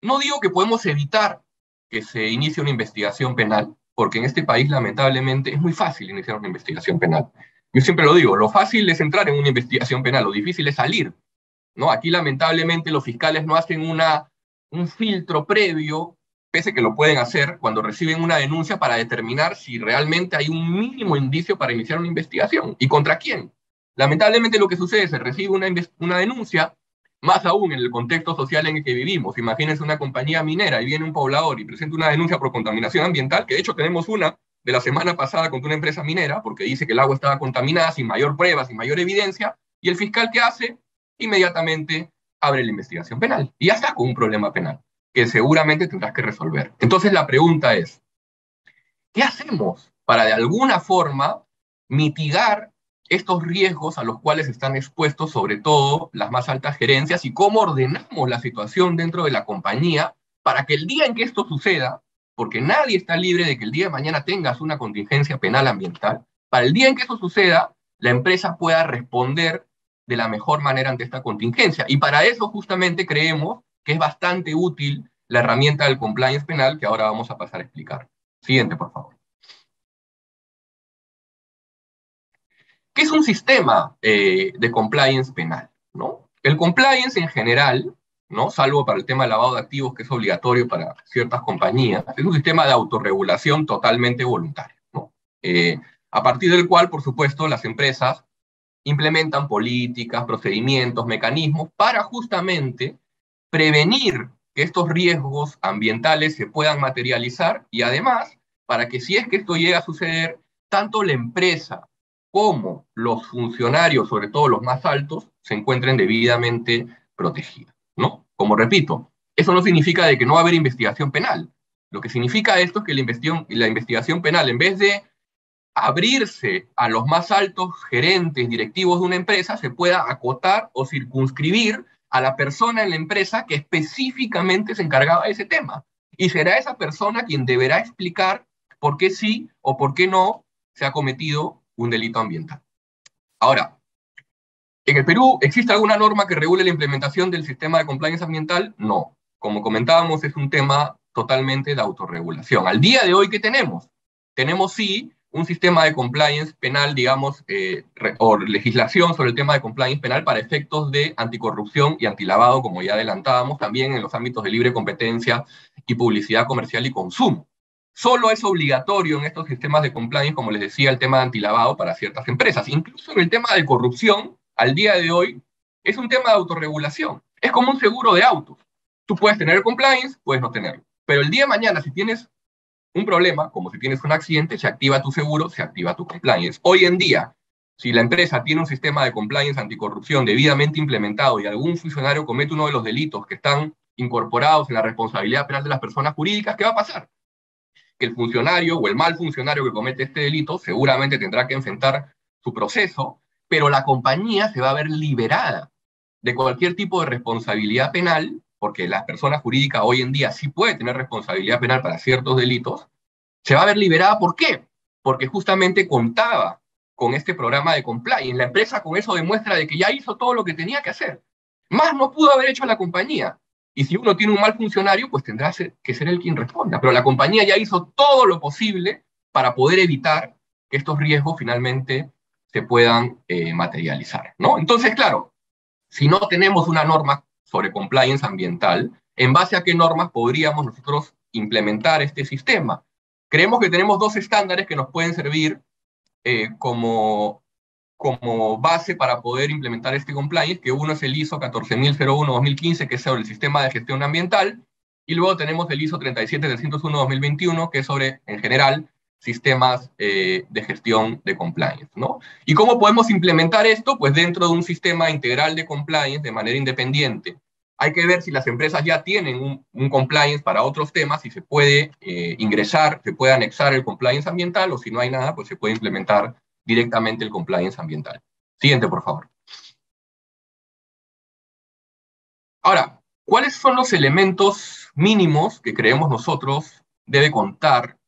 no digo que podemos evitar que se inicie una investigación penal, porque en este país lamentablemente es muy fácil iniciar una investigación penal. Yo siempre lo digo, lo fácil es entrar en una investigación penal, lo difícil es salir. ¿no? Aquí lamentablemente los fiscales no hacen una, un filtro previo pese que lo pueden hacer cuando reciben una denuncia para determinar si realmente hay un mínimo indicio para iniciar una investigación. ¿Y contra quién? Lamentablemente lo que sucede es que se recibe una, una denuncia, más aún en el contexto social en el que vivimos. Imagínense una compañía minera y viene un poblador y presenta una denuncia por contaminación ambiental, que de hecho tenemos una de la semana pasada contra una empresa minera, porque dice que el agua estaba contaminada sin mayor prueba, sin mayor evidencia, y el fiscal que hace, inmediatamente abre la investigación penal. Y ya está con un problema penal que seguramente tendrás que resolver. Entonces la pregunta es, ¿qué hacemos para de alguna forma mitigar estos riesgos a los cuales están expuestos sobre todo las más altas gerencias y cómo ordenamos la situación dentro de la compañía para que el día en que esto suceda, porque nadie está libre de que el día de mañana tengas una contingencia penal ambiental, para el día en que eso suceda, la empresa pueda responder de la mejor manera ante esta contingencia. Y para eso justamente creemos que es bastante útil la herramienta del compliance penal que ahora vamos a pasar a explicar. Siguiente, por favor. ¿Qué es un sistema eh, de compliance penal? ¿no? El compliance en general, ¿no? salvo para el tema de lavado de activos, que es obligatorio para ciertas compañías, es un sistema de autorregulación totalmente voluntario. ¿no? Eh, a partir del cual, por supuesto, las empresas implementan políticas, procedimientos, mecanismos para justamente prevenir que estos riesgos ambientales se puedan materializar y además para que si es que esto llega a suceder, tanto la empresa como los funcionarios, sobre todo los más altos, se encuentren debidamente protegidos, ¿no? Como repito, eso no significa de que no va a haber investigación penal. Lo que significa esto es que la investigación, la investigación penal, en vez de abrirse a los más altos gerentes, directivos de una empresa, se pueda acotar o circunscribir a la persona en la empresa que específicamente se encargaba de ese tema. Y será esa persona quien deberá explicar por qué sí o por qué no se ha cometido un delito ambiental. Ahora, ¿en el Perú existe alguna norma que regule la implementación del sistema de compliance ambiental? No. Como comentábamos, es un tema totalmente de autorregulación. Al día de hoy, ¿qué tenemos? Tenemos sí un sistema de compliance penal, digamos, eh, o legislación sobre el tema de compliance penal para efectos de anticorrupción y antilavado, como ya adelantábamos, también en los ámbitos de libre competencia y publicidad comercial y consumo. Solo es obligatorio en estos sistemas de compliance, como les decía, el tema de antilavado para ciertas empresas. Incluso en el tema de corrupción, al día de hoy, es un tema de autorregulación. Es como un seguro de autos. Tú puedes tener compliance, puedes no tenerlo. Pero el día de mañana, si tienes un problema, como si tienes un accidente, se activa tu seguro, se activa tu compliance. Hoy en día, si la empresa tiene un sistema de compliance anticorrupción debidamente implementado y algún funcionario comete uno de los delitos que están incorporados en la responsabilidad penal de las personas jurídicas, ¿qué va a pasar? El funcionario o el mal funcionario que comete este delito seguramente tendrá que enfrentar su proceso, pero la compañía se va a ver liberada de cualquier tipo de responsabilidad penal porque las personas jurídicas hoy en día sí pueden tener responsabilidad penal para ciertos delitos, se va a ver liberada. ¿Por qué? Porque justamente contaba con este programa de compliance. La empresa con eso demuestra de que ya hizo todo lo que tenía que hacer. Más no pudo haber hecho la compañía. Y si uno tiene un mal funcionario, pues tendrá que ser él quien responda. Pero la compañía ya hizo todo lo posible para poder evitar que estos riesgos finalmente se puedan eh, materializar. ¿no? Entonces, claro, si no tenemos una norma sobre compliance ambiental, en base a qué normas podríamos nosotros implementar este sistema. Creemos que tenemos dos estándares que nos pueden servir eh, como, como base para poder implementar este compliance, que uno es el ISO 14001-2015, que es sobre el sistema de gestión ambiental, y luego tenemos el ISO 37301-2021, que es sobre, en general, sistemas eh, de gestión de compliance, ¿no? ¿Y cómo podemos implementar esto? Pues dentro de un sistema integral de compliance de manera independiente. Hay que ver si las empresas ya tienen un, compliance para otros temas, y se puede eh, ingresar, se puede anexar el compliance ambiental, o si no hay nada, pues se puede implementar directamente el compliance ambiental. Siguiente, por favor. Ahora, ¿cuáles son los elementos mínimos que creemos nosotros debe contar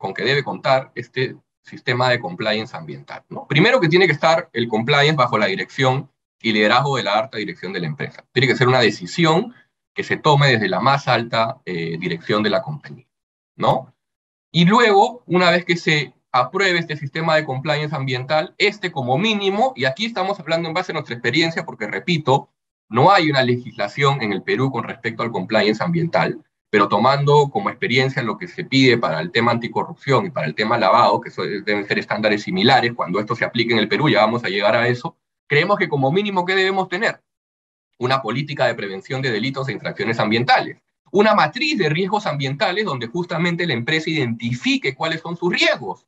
con que debe contar este sistema de compliance ambiental. Primero que tiene que estar el compliance bajo la dirección y liderazgo de la alta dirección de la empresa. Tiene que ser una decisión que se tome desde la más alta eh, dirección de la compañía. ¿no? Y luego, una vez que se apruebe este sistema de compliance ambiental, este como mínimo, y aquí estamos hablando en base a nuestra experiencia, porque repito, no hay una legislación en el Perú con respecto al compliance ambiental, pero tomando como experiencia lo que se pide para el tema anticorrupción y para el tema lavado, que deben ser estándares similares, cuando esto se aplique en el Perú, ya vamos a llegar a eso, creemos que como mínimo, ¿qué debemos tener? Una política de prevención de delitos e infracciones ambientales, una matriz de riesgos ambientales donde justamente la empresa identifique cuáles son sus riesgos,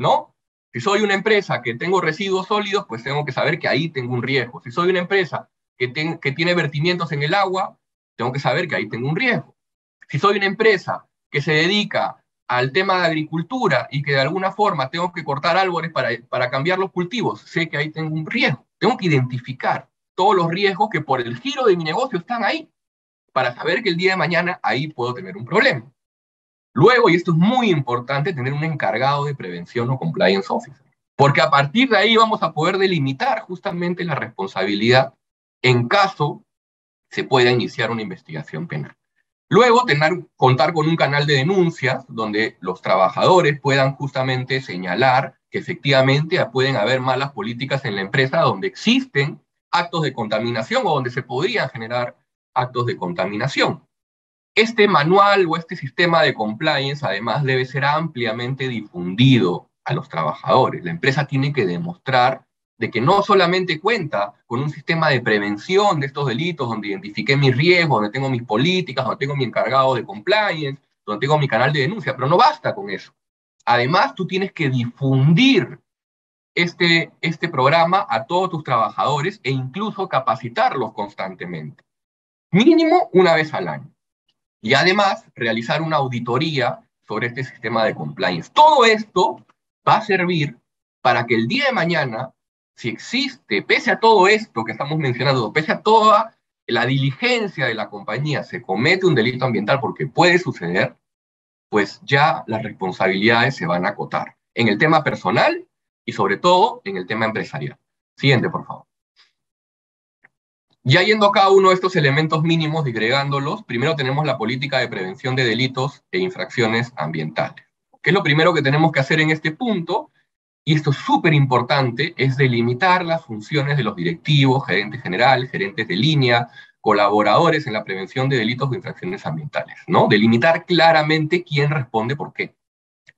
¿no? Si soy una empresa que tengo residuos sólidos, pues tengo que saber que ahí tengo un riesgo. Si soy una empresa que, tiene vertimientos en el agua, tengo que saber que ahí tengo un riesgo. Si soy una empresa que se dedica al tema de agricultura y que de alguna forma tengo que cortar árboles para cambiar los cultivos, sé que ahí tengo un riesgo. Tengo que identificar todos los riesgos que por el giro de mi negocio están ahí, para saber que el día de mañana ahí puedo tener un problema. Luego, y esto es muy importante, tener un encargado de prevención o compliance officer, porque a partir de ahí vamos a poder delimitar justamente la responsabilidad en caso se pueda iniciar una investigación penal. Luego, tener, contar con un canal de denuncias donde los trabajadores puedan justamente señalar que efectivamente pueden haber malas políticas en la empresa donde existen actos de contaminación o donde se podrían generar actos de contaminación. Este manual o este sistema de compliance además debe ser ampliamente difundido a los trabajadores. La empresa tiene que demostrar de que no solamente cuenta con un sistema de prevención de estos delitos, donde identifiqué mis riesgos, donde tengo mis políticas, donde tengo mi encargado de compliance, donde tengo mi canal de denuncia, pero no basta con eso. Además, tú tienes que difundir este, este programa a todos tus trabajadores e incluso capacitarlos constantemente, mínimo una vez al año. Y además, realizar una auditoría sobre este sistema de compliance. Todo esto va a servir para que el día de mañana, si existe, pese a todo esto que estamos mencionando, pese a toda la diligencia de la compañía, se comete un delito ambiental porque puede suceder, pues ya las responsabilidades se van a acotar en el tema personal y sobre todo en el tema empresarial. Siguiente, por favor. Ya yendo a cada uno de estos elementos mínimos, disgregándolos, primero tenemos la política de prevención de delitos e infracciones ambientales. ¿Qué es lo primero que tenemos que hacer en este punto? Y esto es súper importante, es delimitar las funciones de los directivos, gerentes generales, gerentes de línea, colaboradores en la prevención de delitos o infracciones ambientales, ¿no? Delimitar claramente quién responde por qué.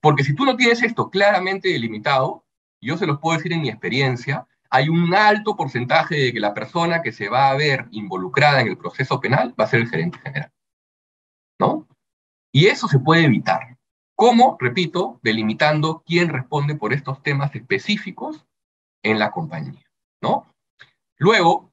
Porque si tú no tienes esto claramente delimitado, yo se los puedo decir en mi experiencia, hay un alto porcentaje de que la persona que se va a ver involucrada en el proceso penal va a ser el gerente general, ¿no? Y eso se puede evitar. ¿Cómo? Repito, delimitando quién responde por estos temas específicos en la compañía, ¿no? Luego,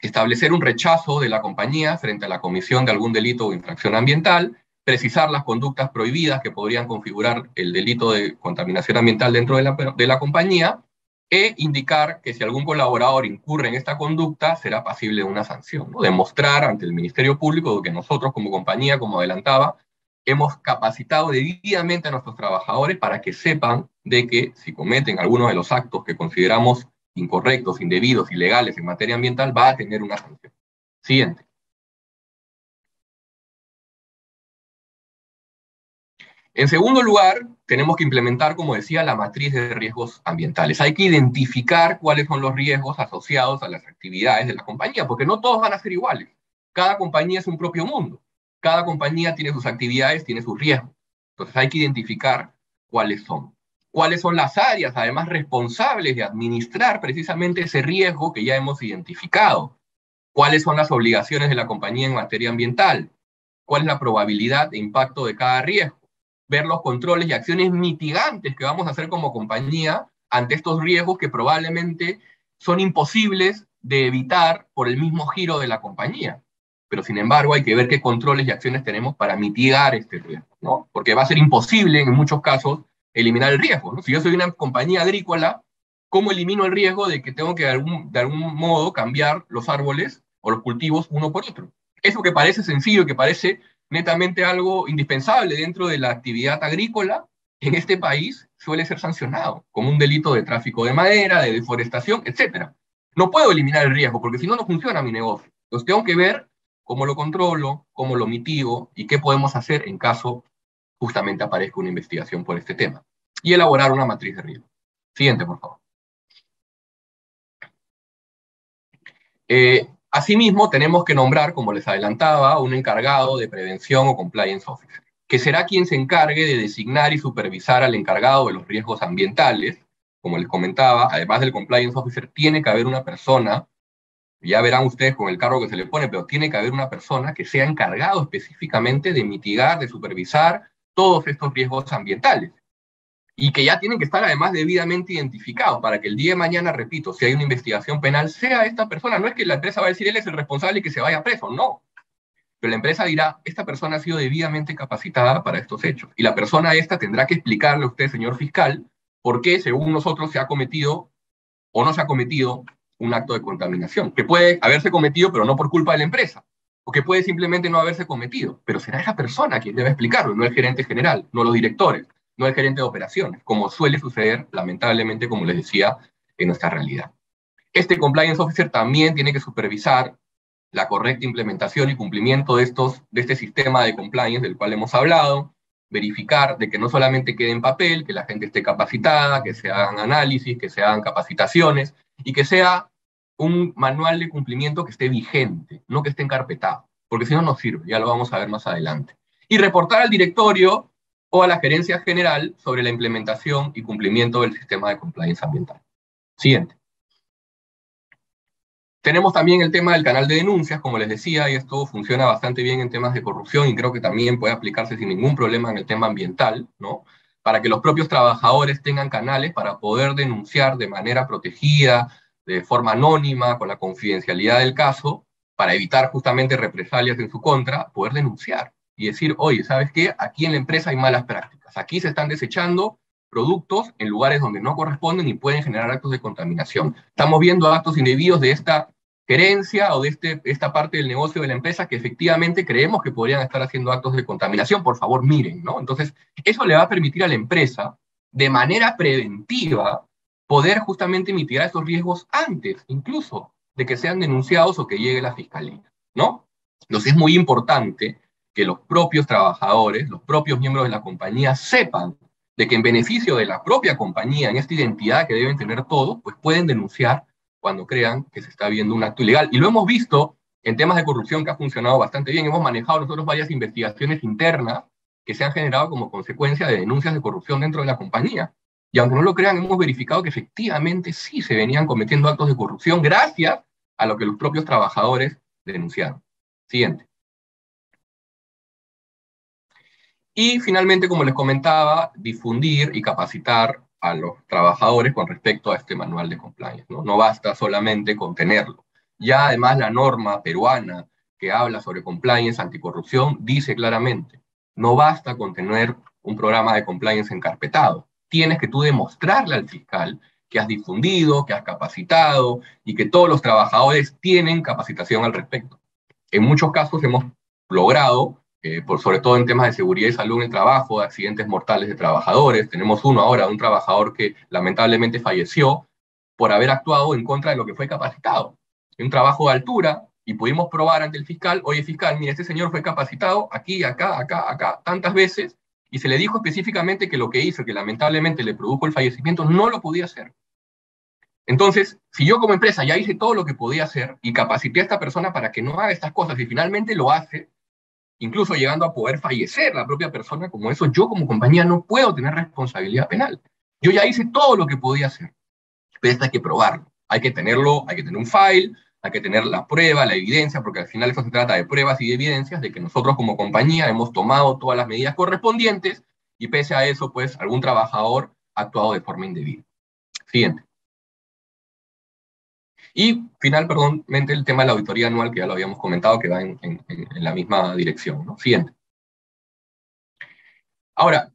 establecer un rechazo de la compañía frente a la comisión de algún delito o infracción ambiental, precisar las conductas prohibidas que podrían configurar el delito de contaminación ambiental dentro de la, de la compañía, e indicar que si algún colaborador incurre en esta conducta, será pasible de una sanción. ¿no? Demostrar ante el Ministerio Público que nosotros como compañía, como adelantaba, hemos capacitado debidamente a nuestros trabajadores para que sepan de que si cometen algunos de los actos que consideramos incorrectos, indebidos, ilegales en materia ambiental, va a tener una sanción. Siguiente. En segundo lugar, tenemos que implementar, como decía, la matriz de riesgos ambientales. Hay que identificar cuáles son los riesgos asociados a las actividades de la compañía, porque no todos van a ser iguales. Cada compañía es un propio mundo. Cada compañía tiene sus actividades, tiene sus riesgos. Entonces hay que identificar cuáles son cuáles son las áreas, además, responsables de administrar precisamente ese riesgo que ya hemos identificado, cuáles son las obligaciones de la compañía en materia ambiental, cuál es la probabilidad de impacto de cada riesgo, ver los controles y acciones mitigantes que vamos a hacer como compañía ante estos riesgos que probablemente son imposibles de evitar por el mismo giro de la compañía. Pero sin embargo hay que ver qué controles y acciones tenemos para mitigar este riesgo, ¿no? Porque va a ser imposible en muchos casos eliminar el riesgo. Si yo soy una compañía agrícola, ¿cómo elimino el riesgo de que tengo que de algún, de algún modo cambiar los árboles o los cultivos uno por otro? Eso que parece sencillo, que parece netamente algo indispensable dentro de la actividad agrícola, en este país suele ser sancionado como un delito de tráfico de madera, de deforestación, etc. No puedo eliminar el riesgo porque si no, no funciona mi negocio. Entonces tengo que ver cómo lo controlo, cómo lo mitigo y qué podemos hacer en caso justamente aparezca una investigación por este tema. Y elaborar una matriz de riesgo. Siguiente, por favor. Eh, asimismo, tenemos que nombrar, como les adelantaba, un encargado de prevención o compliance officer, que será quien se encargue de designar y supervisar al encargado de los riesgos ambientales. Como les comentaba, además del compliance officer, tiene que haber una persona, ya verán ustedes con el cargo que se le pone, pero tiene que haber una persona que sea encargado específicamente de mitigar, de supervisar todos estos riesgos ambientales y que ya tienen que estar además debidamente identificados para que el día de mañana, repito, si hay una investigación penal, sea esta persona. No es que la empresa va a decir él es el responsable y que se vaya preso, no. Pero la empresa dirá, esta persona ha sido debidamente capacitada para estos hechos. Y la persona esta tendrá que explicarle a usted, señor fiscal, por qué, según nosotros, se ha cometido o no se ha cometido un acto de contaminación, que puede haberse cometido, pero no por culpa de la empresa, o que puede simplemente no haberse cometido, pero será esa persona quien debe explicarlo, no el gerente general, no los directores, no el gerente de operaciones, como suele suceder, lamentablemente, como les decía, en nuestra realidad. Este compliance officer también tiene que supervisar la correcta implementación y cumplimiento de, estos, de este sistema de compliance del cual hemos hablado, verificar de que no solamente quede en papel, que la gente esté capacitada, que se hagan análisis, que se hagan capacitaciones y que sea un manual de cumplimiento que esté vigente, no que esté encarpetado, porque si no, no sirve, ya lo vamos a ver más adelante. Y reportar al directorio o a la gerencia general sobre la implementación y cumplimiento del sistema de compliance ambiental. Siguiente. Tenemos también el tema del canal de denuncias, como les decía, y esto funciona bastante bien en temas de corrupción y creo que también puede aplicarse sin ningún problema en el tema ambiental, ¿no? Para que los propios trabajadores tengan canales para poder denunciar de manera protegida, de forma anónima, con la confidencialidad del caso, para evitar justamente represalias en su contra, poder denunciar y decir, oye, ¿sabes qué? Aquí en la empresa hay malas prácticas, aquí se están desechando productos en lugares donde no corresponden y pueden generar actos de contaminación. Estamos viendo actos indebidos de esta gerencia o de este, esta parte del negocio de la empresa que efectivamente creemos que podrían estar haciendo actos de contaminación, por favor miren, ¿no? Entonces, eso le va a permitir a la empresa, de manera preventiva, poder justamente mitigar esos riesgos antes, incluso, de que sean denunciados o que llegue la fiscalía, ¿no? Entonces, es muy importante que los propios trabajadores, los propios miembros de la compañía sepan de que en beneficio de la propia compañía, en esta identidad que deben tener todos, pues pueden denunciar cuando crean que se está viendo un acto ilegal. Y lo hemos visto en temas de corrupción que ha funcionado bastante bien. Hemos manejado nosotros varias investigaciones internas que se han generado como consecuencia de denuncias de corrupción dentro de la compañía. Y aunque no lo crean, hemos verificado que efectivamente sí se venían cometiendo actos de corrupción gracias a lo que los propios trabajadores denunciaron. Siguiente. Y finalmente, como les comentaba, difundir y capacitar a los trabajadores con respecto a este manual de compliance. No, no basta solamente con tenerlo. Ya además la norma peruana que habla sobre compliance anticorrupción dice claramente, no basta con tener un programa de compliance encarpetado. Tienes que tú demostrarle al fiscal que has difundido, que has capacitado y que todos los trabajadores tienen capacitación al respecto. En muchos casos hemos logrado eh, por, sobre todo en temas de seguridad y salud en el trabajo, de accidentes mortales de trabajadores. Tenemos uno ahora, un trabajador que lamentablemente falleció por haber actuado en contra de lo que fue capacitado. En un trabajo de altura, y pudimos probar ante el fiscal, oye fiscal, mire, este señor fue capacitado aquí, acá, acá, acá, tantas veces, y se le dijo específicamente que lo que hizo, que lamentablemente le produjo el fallecimiento, no lo podía hacer. Entonces, si yo como empresa ya hice todo lo que podía hacer y capacité a esta persona para que no haga estas cosas y finalmente lo hace, incluso llegando a poder fallecer la propia persona, como eso yo como compañía no puedo tener responsabilidad penal. Yo ya hice todo lo que podía hacer, pero esto hay que probarlo. Hay que tenerlo, hay que tener un file, hay que tener la prueba, la evidencia, porque al final eso se trata de pruebas y de evidencias de que nosotros como compañía hemos tomado todas las medidas correspondientes y pese a eso, pues algún trabajador ha actuado de forma indebida. Siguiente. Y final, el tema de la auditoría anual, que ya lo habíamos comentado, que va en, la misma dirección. Siguiente. Ahora,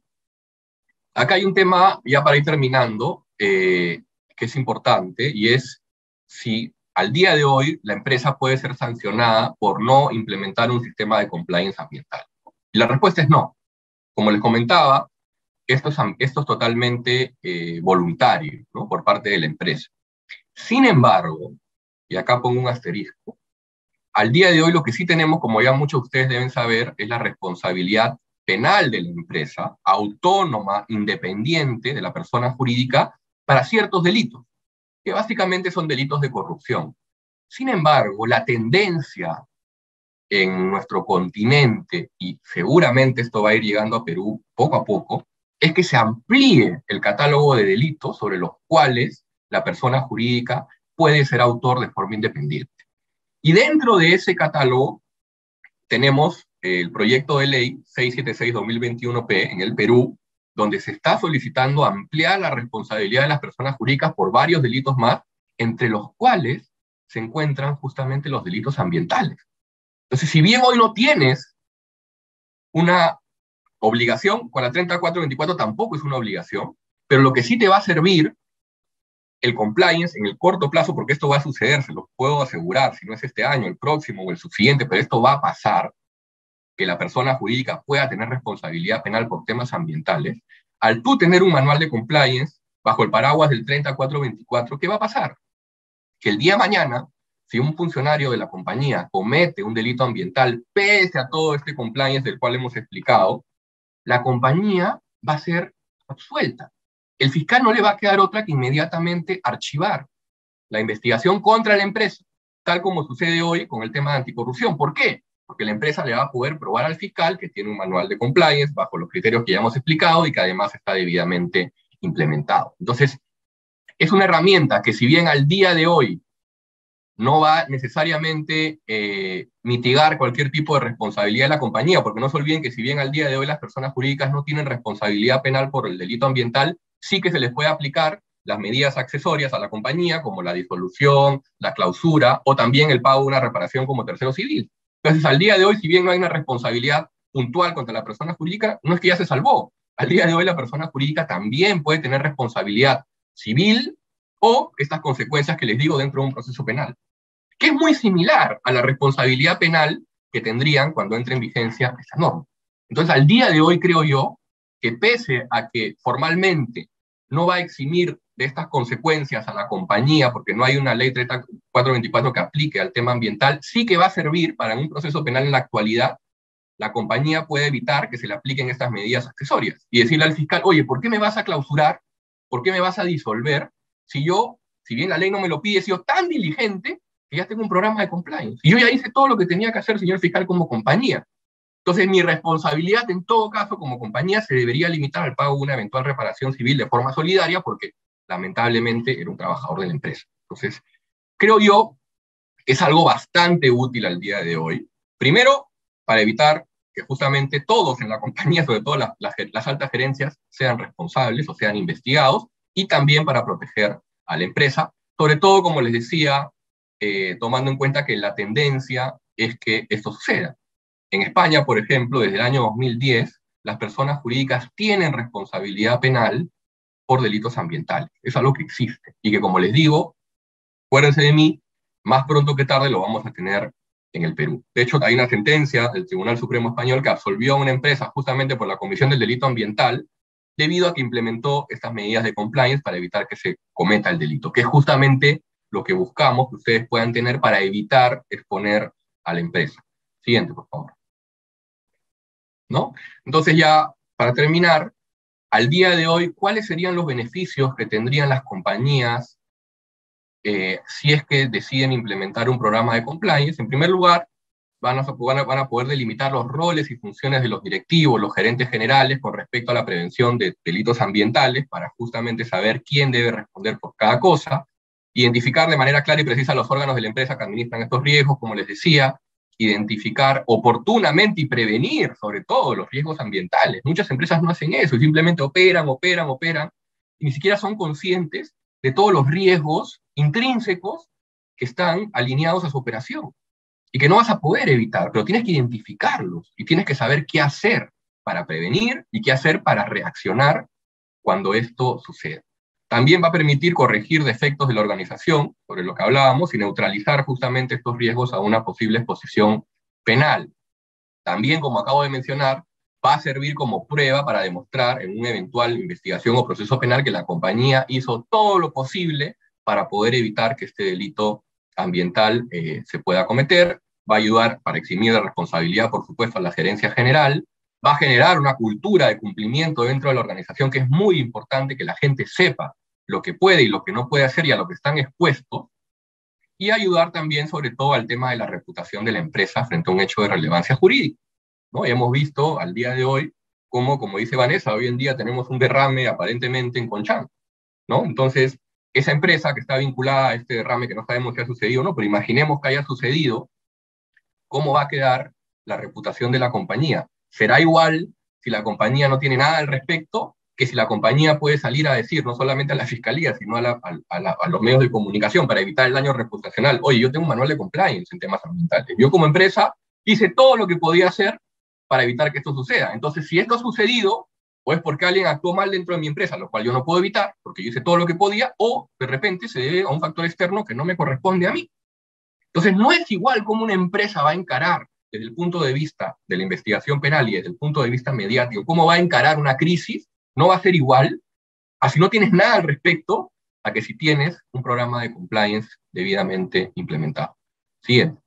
acá hay un tema, ya para ir terminando, eh, que es importante, y es si al día de hoy la empresa puede ser sancionada por no implementar un sistema de compliance ambiental. Y la respuesta es no. Como les comentaba, esto es, totalmente eh, voluntario por parte de la empresa. Sin embargo, y acá pongo un asterisco, al día de hoy lo que sí tenemos, como ya muchos de ustedes deben saber, es la responsabilidad penal de la empresa, autónoma, independiente de la persona jurídica, para ciertos delitos, que básicamente son delitos de corrupción. Sin embargo, la tendencia en nuestro continente, y seguramente esto va a ir llegando a Perú poco a poco, es que se amplíe el catálogo de delitos sobre los cuales la persona jurídica puede ser autor de forma independiente. Y dentro de ese catálogo tenemos el proyecto de ley 676-2021P en el Perú, donde se está solicitando ampliar la responsabilidad de las personas jurídicas por varios delitos más, entre los cuales se encuentran justamente los delitos ambientales. Entonces, si bien hoy no tienes una obligación, con la 3424 tampoco es una obligación, pero lo que sí te va a servir el compliance en el corto plazo, porque esto va a suceder, se lo puedo asegurar, si no es este año, el próximo o el subsiguiente, pero esto va a pasar, que la persona jurídica pueda tener responsabilidad penal por temas ambientales, al tú tener un manual de compliance bajo el paraguas del 3424, ¿qué va a pasar? Que el día de mañana, si un funcionario de la compañía comete un delito ambiental, pese a todo este compliance del cual hemos explicado, la compañía va a ser absuelta el fiscal no le va a quedar otra que inmediatamente archivar la investigación contra la empresa, tal como sucede hoy con el tema de anticorrupción. ¿Por qué? Porque la empresa le va a poder probar al fiscal que tiene un manual de compliance bajo los criterios que ya hemos explicado y que además está debidamente implementado. Entonces, es una herramienta que si bien al día de hoy no va necesariamente eh, mitigar cualquier tipo de responsabilidad de la compañía, porque no se olviden que si bien al día de hoy las personas jurídicas no tienen responsabilidad penal por el delito ambiental, sí que se les puede aplicar las medidas accesorias a la compañía, como la disolución, la clausura o también el pago de una reparación como tercero civil. Entonces, al día de hoy, si bien no hay una responsabilidad puntual contra la persona jurídica, no es que ya se salvó. Al día de hoy, la persona jurídica también puede tener responsabilidad civil o estas consecuencias que les digo dentro de un proceso penal, que es muy similar a la responsabilidad penal que tendrían cuando entre en vigencia esta norma. Entonces, al día de hoy creo yo que pese a que formalmente no va a eximir de estas consecuencias a la compañía, porque no hay una ley 3424 que aplique al tema ambiental, sí que va a servir para un proceso penal en la actualidad. La compañía puede evitar que se le apliquen estas medidas accesorias y decirle al fiscal, oye, ¿por qué me vas a clausurar? ¿Por qué me vas a disolver? Si yo, si bien la ley no me lo pide, he sido tan diligente que ya tengo un programa de compliance. Y yo ya hice todo lo que tenía que hacer, señor fiscal, como compañía. Entonces, mi responsabilidad en todo caso como compañía se debería limitar al pago de una eventual reparación civil de forma solidaria porque lamentablemente era un trabajador de la empresa. Entonces, creo yo que es algo bastante útil al día de hoy. Primero, para evitar que justamente todos en la compañía, sobre todo las, altas gerencias, sean responsables o sean investigados, y también para proteger a la empresa, sobre todo, como les decía, eh, tomando en cuenta que la tendencia es que esto suceda. En España, por ejemplo, desde el año 2010, las personas jurídicas tienen responsabilidad penal por delitos ambientales. Es algo que existe y que, como les digo, acuérdense de mí, más pronto que tarde lo vamos a tener en el Perú. De hecho, hay una sentencia del Tribunal Supremo Español que absolvió a una empresa justamente por la comisión del delito ambiental debido a que implementó estas medidas de compliance para evitar que se cometa el delito, que es justamente lo que buscamos que ustedes puedan tener para evitar exponer a la empresa. Siguiente, por favor. ¿No? Entonces ya, para terminar, al día de hoy, ¿cuáles serían los beneficios que tendrían las compañías eh, si es que deciden implementar un programa de compliance? En primer lugar, van a, van a poder delimitar los roles y funciones de los directivos, los gerentes generales con respecto a la prevención de delitos ambientales para justamente saber quién debe responder por cada cosa, identificar de manera clara y precisa los órganos de la empresa que administran estos riesgos, como les decía, identificar oportunamente y prevenir, sobre todo, los riesgos ambientales. Muchas empresas no hacen eso simplemente operan, operan, operan, y ni siquiera son conscientes de todos los riesgos intrínsecos que están alineados a su operación y que no vas a poder evitar, pero tienes que identificarlos y tienes que saber qué hacer para prevenir y qué hacer para reaccionar cuando esto suceda. También va a permitir corregir defectos de la organización, sobre lo que hablábamos, y neutralizar justamente estos riesgos a una posible exposición penal. También, como acabo de mencionar, va a servir como prueba para demostrar en una eventual investigación o proceso penal que la compañía hizo todo lo posible para poder evitar que este delito ambiental eh, se pueda cometer, va a ayudar para eximir de responsabilidad, por supuesto, a la gerencia general, va a generar una cultura de cumplimiento dentro de la organización que es muy importante que la gente sepa lo que puede y lo que no puede hacer y a lo que están expuestos, y ayudar también sobre todo al tema de la reputación de la empresa frente a un hecho de relevancia jurídica. ¿no? Y hemos visto al día de hoy cómo, como dice Vanessa, hoy en día tenemos un derrame aparentemente en Conchán. ¿no? Entonces, esa empresa que está vinculada a este derrame que no sabemos si ha sucedido o no, pero imaginemos que haya sucedido, ¿cómo va a quedar la reputación de la compañía? Será igual si la compañía no tiene nada al respecto que si la compañía puede salir a decir, no solamente a la fiscalía, sino a, los medios de comunicación para evitar el daño reputacional, oye, yo tengo un manual de compliance en temas ambientales. Yo como empresa hice todo lo que podía hacer para evitar que esto suceda. Entonces, si esto ha sucedido, o es porque alguien actuó mal dentro de mi empresa, lo cual yo no puedo evitar, porque yo hice todo lo que podía, o de repente se debe a un factor externo que no me corresponde a mí. Entonces, no es igual cómo una empresa va a encarar desde el punto de vista de la investigación penal y desde el punto de vista mediático, cómo va a encarar una crisis, no va a ser igual a si no tienes nada al respecto a que si tienes un programa de compliance debidamente implementado. Siguiente.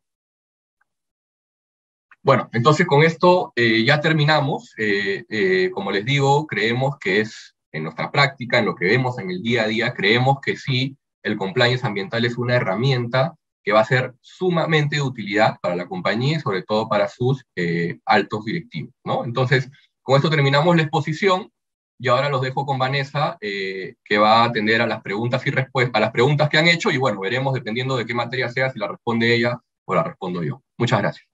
Bueno, entonces con esto eh, ya terminamos. Eh, eh, como les digo, creemos que es en nuestra práctica, en lo que vemos en el día a día, creemos que sí, el compliance ambiental es una herramienta que va a ser sumamente de utilidad para la compañía y sobre todo para sus eh, altos directivos. ¿no? Entonces, con esto terminamos la exposición. y ahora los dejo con Vanessa, eh, que va a atender a las preguntas y respuestas, a las preguntas que han hecho, y bueno, veremos dependiendo de qué materia sea, si la responde ella o la respondo yo. Muchas gracias.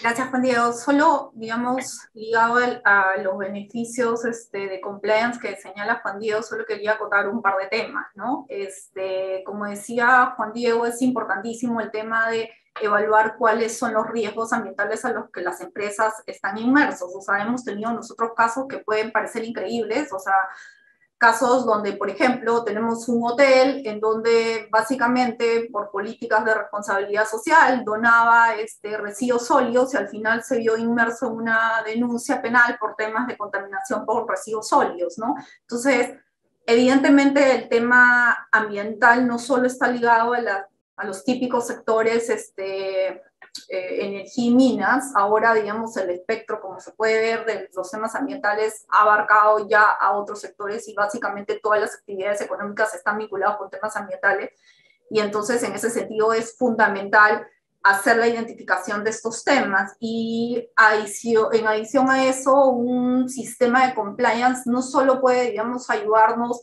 Gracias, Juan Diego. Solo, digamos, ligado a los beneficios este, de compliance que señala Juan Diego, solo quería acotar un par de temas, ¿no? Este, como decía Juan Diego, es importantísimo el tema de evaluar cuáles son los riesgos ambientales a los que las empresas están inmersos. O sea, hemos tenido nosotros casos que pueden parecer increíbles, o sea, casos donde, por ejemplo, tenemos un hotel en donde básicamente por políticas de responsabilidad social donaba este, residuos sólidos y al final se vio inmerso en una denuncia penal por temas de contaminación por residuos sólidos, ¿no? Entonces, evidentemente el tema ambiental no solo está ligado a, a los típicos sectores este, eh, energía y minas, ahora, digamos, el espectro, como se puede ver, de los temas ambientales ha abarcado ya a otros sectores y básicamente todas las actividades económicas están vinculadas con temas ambientales. Y entonces, en ese sentido, es fundamental hacer la identificación de estos temas y en adición a eso, un sistema de compliance no solo puede, digamos, ayudarnos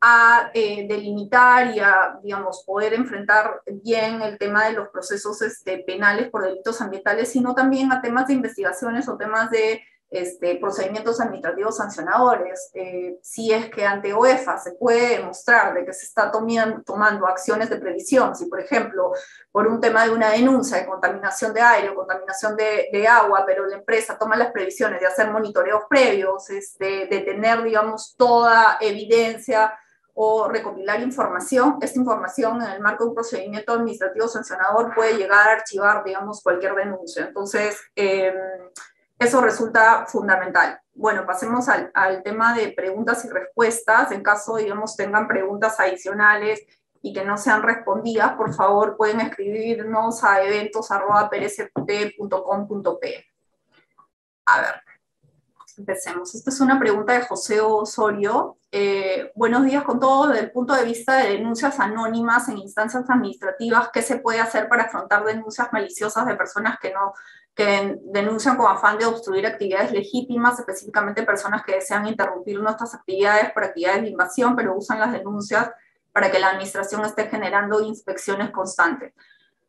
a eh, delimitar y a, digamos, poder enfrentar bien el tema de los procesos este, penales por delitos ambientales, sino también a temas de investigaciones o temas de este, procedimientos administrativos sancionadores. Eh, si es que ante OEFA se puede demostrar de que se está tomando acciones de previsión, si por ejemplo por un tema de una denuncia de contaminación de aire o contaminación de, de agua, pero la empresa toma las previsiones de hacer monitoreos previos, este, de tener, digamos, toda evidencia o recopilar información. Esta información en el marco de un procedimiento administrativo sancionador puede llegar a archivar, digamos, cualquier denuncia. Entonces, em, eso resulta fundamental. Bueno, pasemos al, tema de preguntas y respuestas. En caso, digamos, tengan preguntas adicionales y que no sean respondidas, por favor, pueden escribirnos a eventos.prsp.com.p. A ver. Empecemos. Esta es una pregunta de José Osorio. Eh, buenos días con todos. Desde el punto de vista de denuncias anónimas en instancias administrativas, ¿qué se puede hacer para afrontar denuncias maliciosas de personas que, no, que denuncian con afán de obstruir actividades legítimas, específicamente personas que desean interrumpir nuestras actividades por actividades de invasión, pero usan las denuncias para que la administración esté generando inspecciones constantes?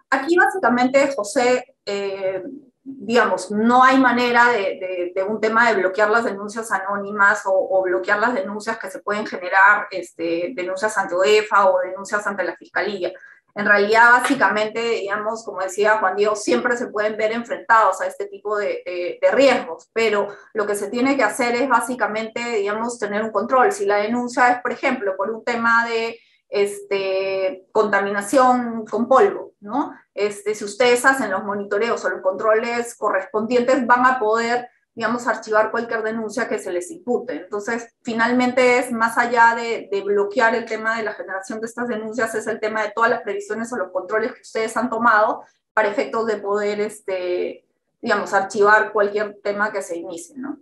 Aquí básicamente, José, eh, digamos, no hay manera de, un tema de bloquear las denuncias anónimas o, bloquear las denuncias que se pueden generar, este, denuncias ante OEFA o denuncias ante la Fiscalía. En realidad, básicamente, digamos, como decía Juan Diego, siempre se pueden ver enfrentados a este tipo de, de riesgos, pero lo que se tiene que hacer es básicamente, digamos, tener un control. Si la denuncia es, por ejemplo, por un tema de este, contaminación con polvo, ¿no? Este, si ustedes hacen los monitoreos o los controles correspondientes, van a poder, digamos, archivar cualquier denuncia que se les impute. Entonces, finalmente es más allá de, bloquear el tema de la generación de estas denuncias, es el tema de todas las previsiones o los controles que ustedes han tomado para efectos de poder, este, digamos, archivar cualquier tema que se inicie, ¿no?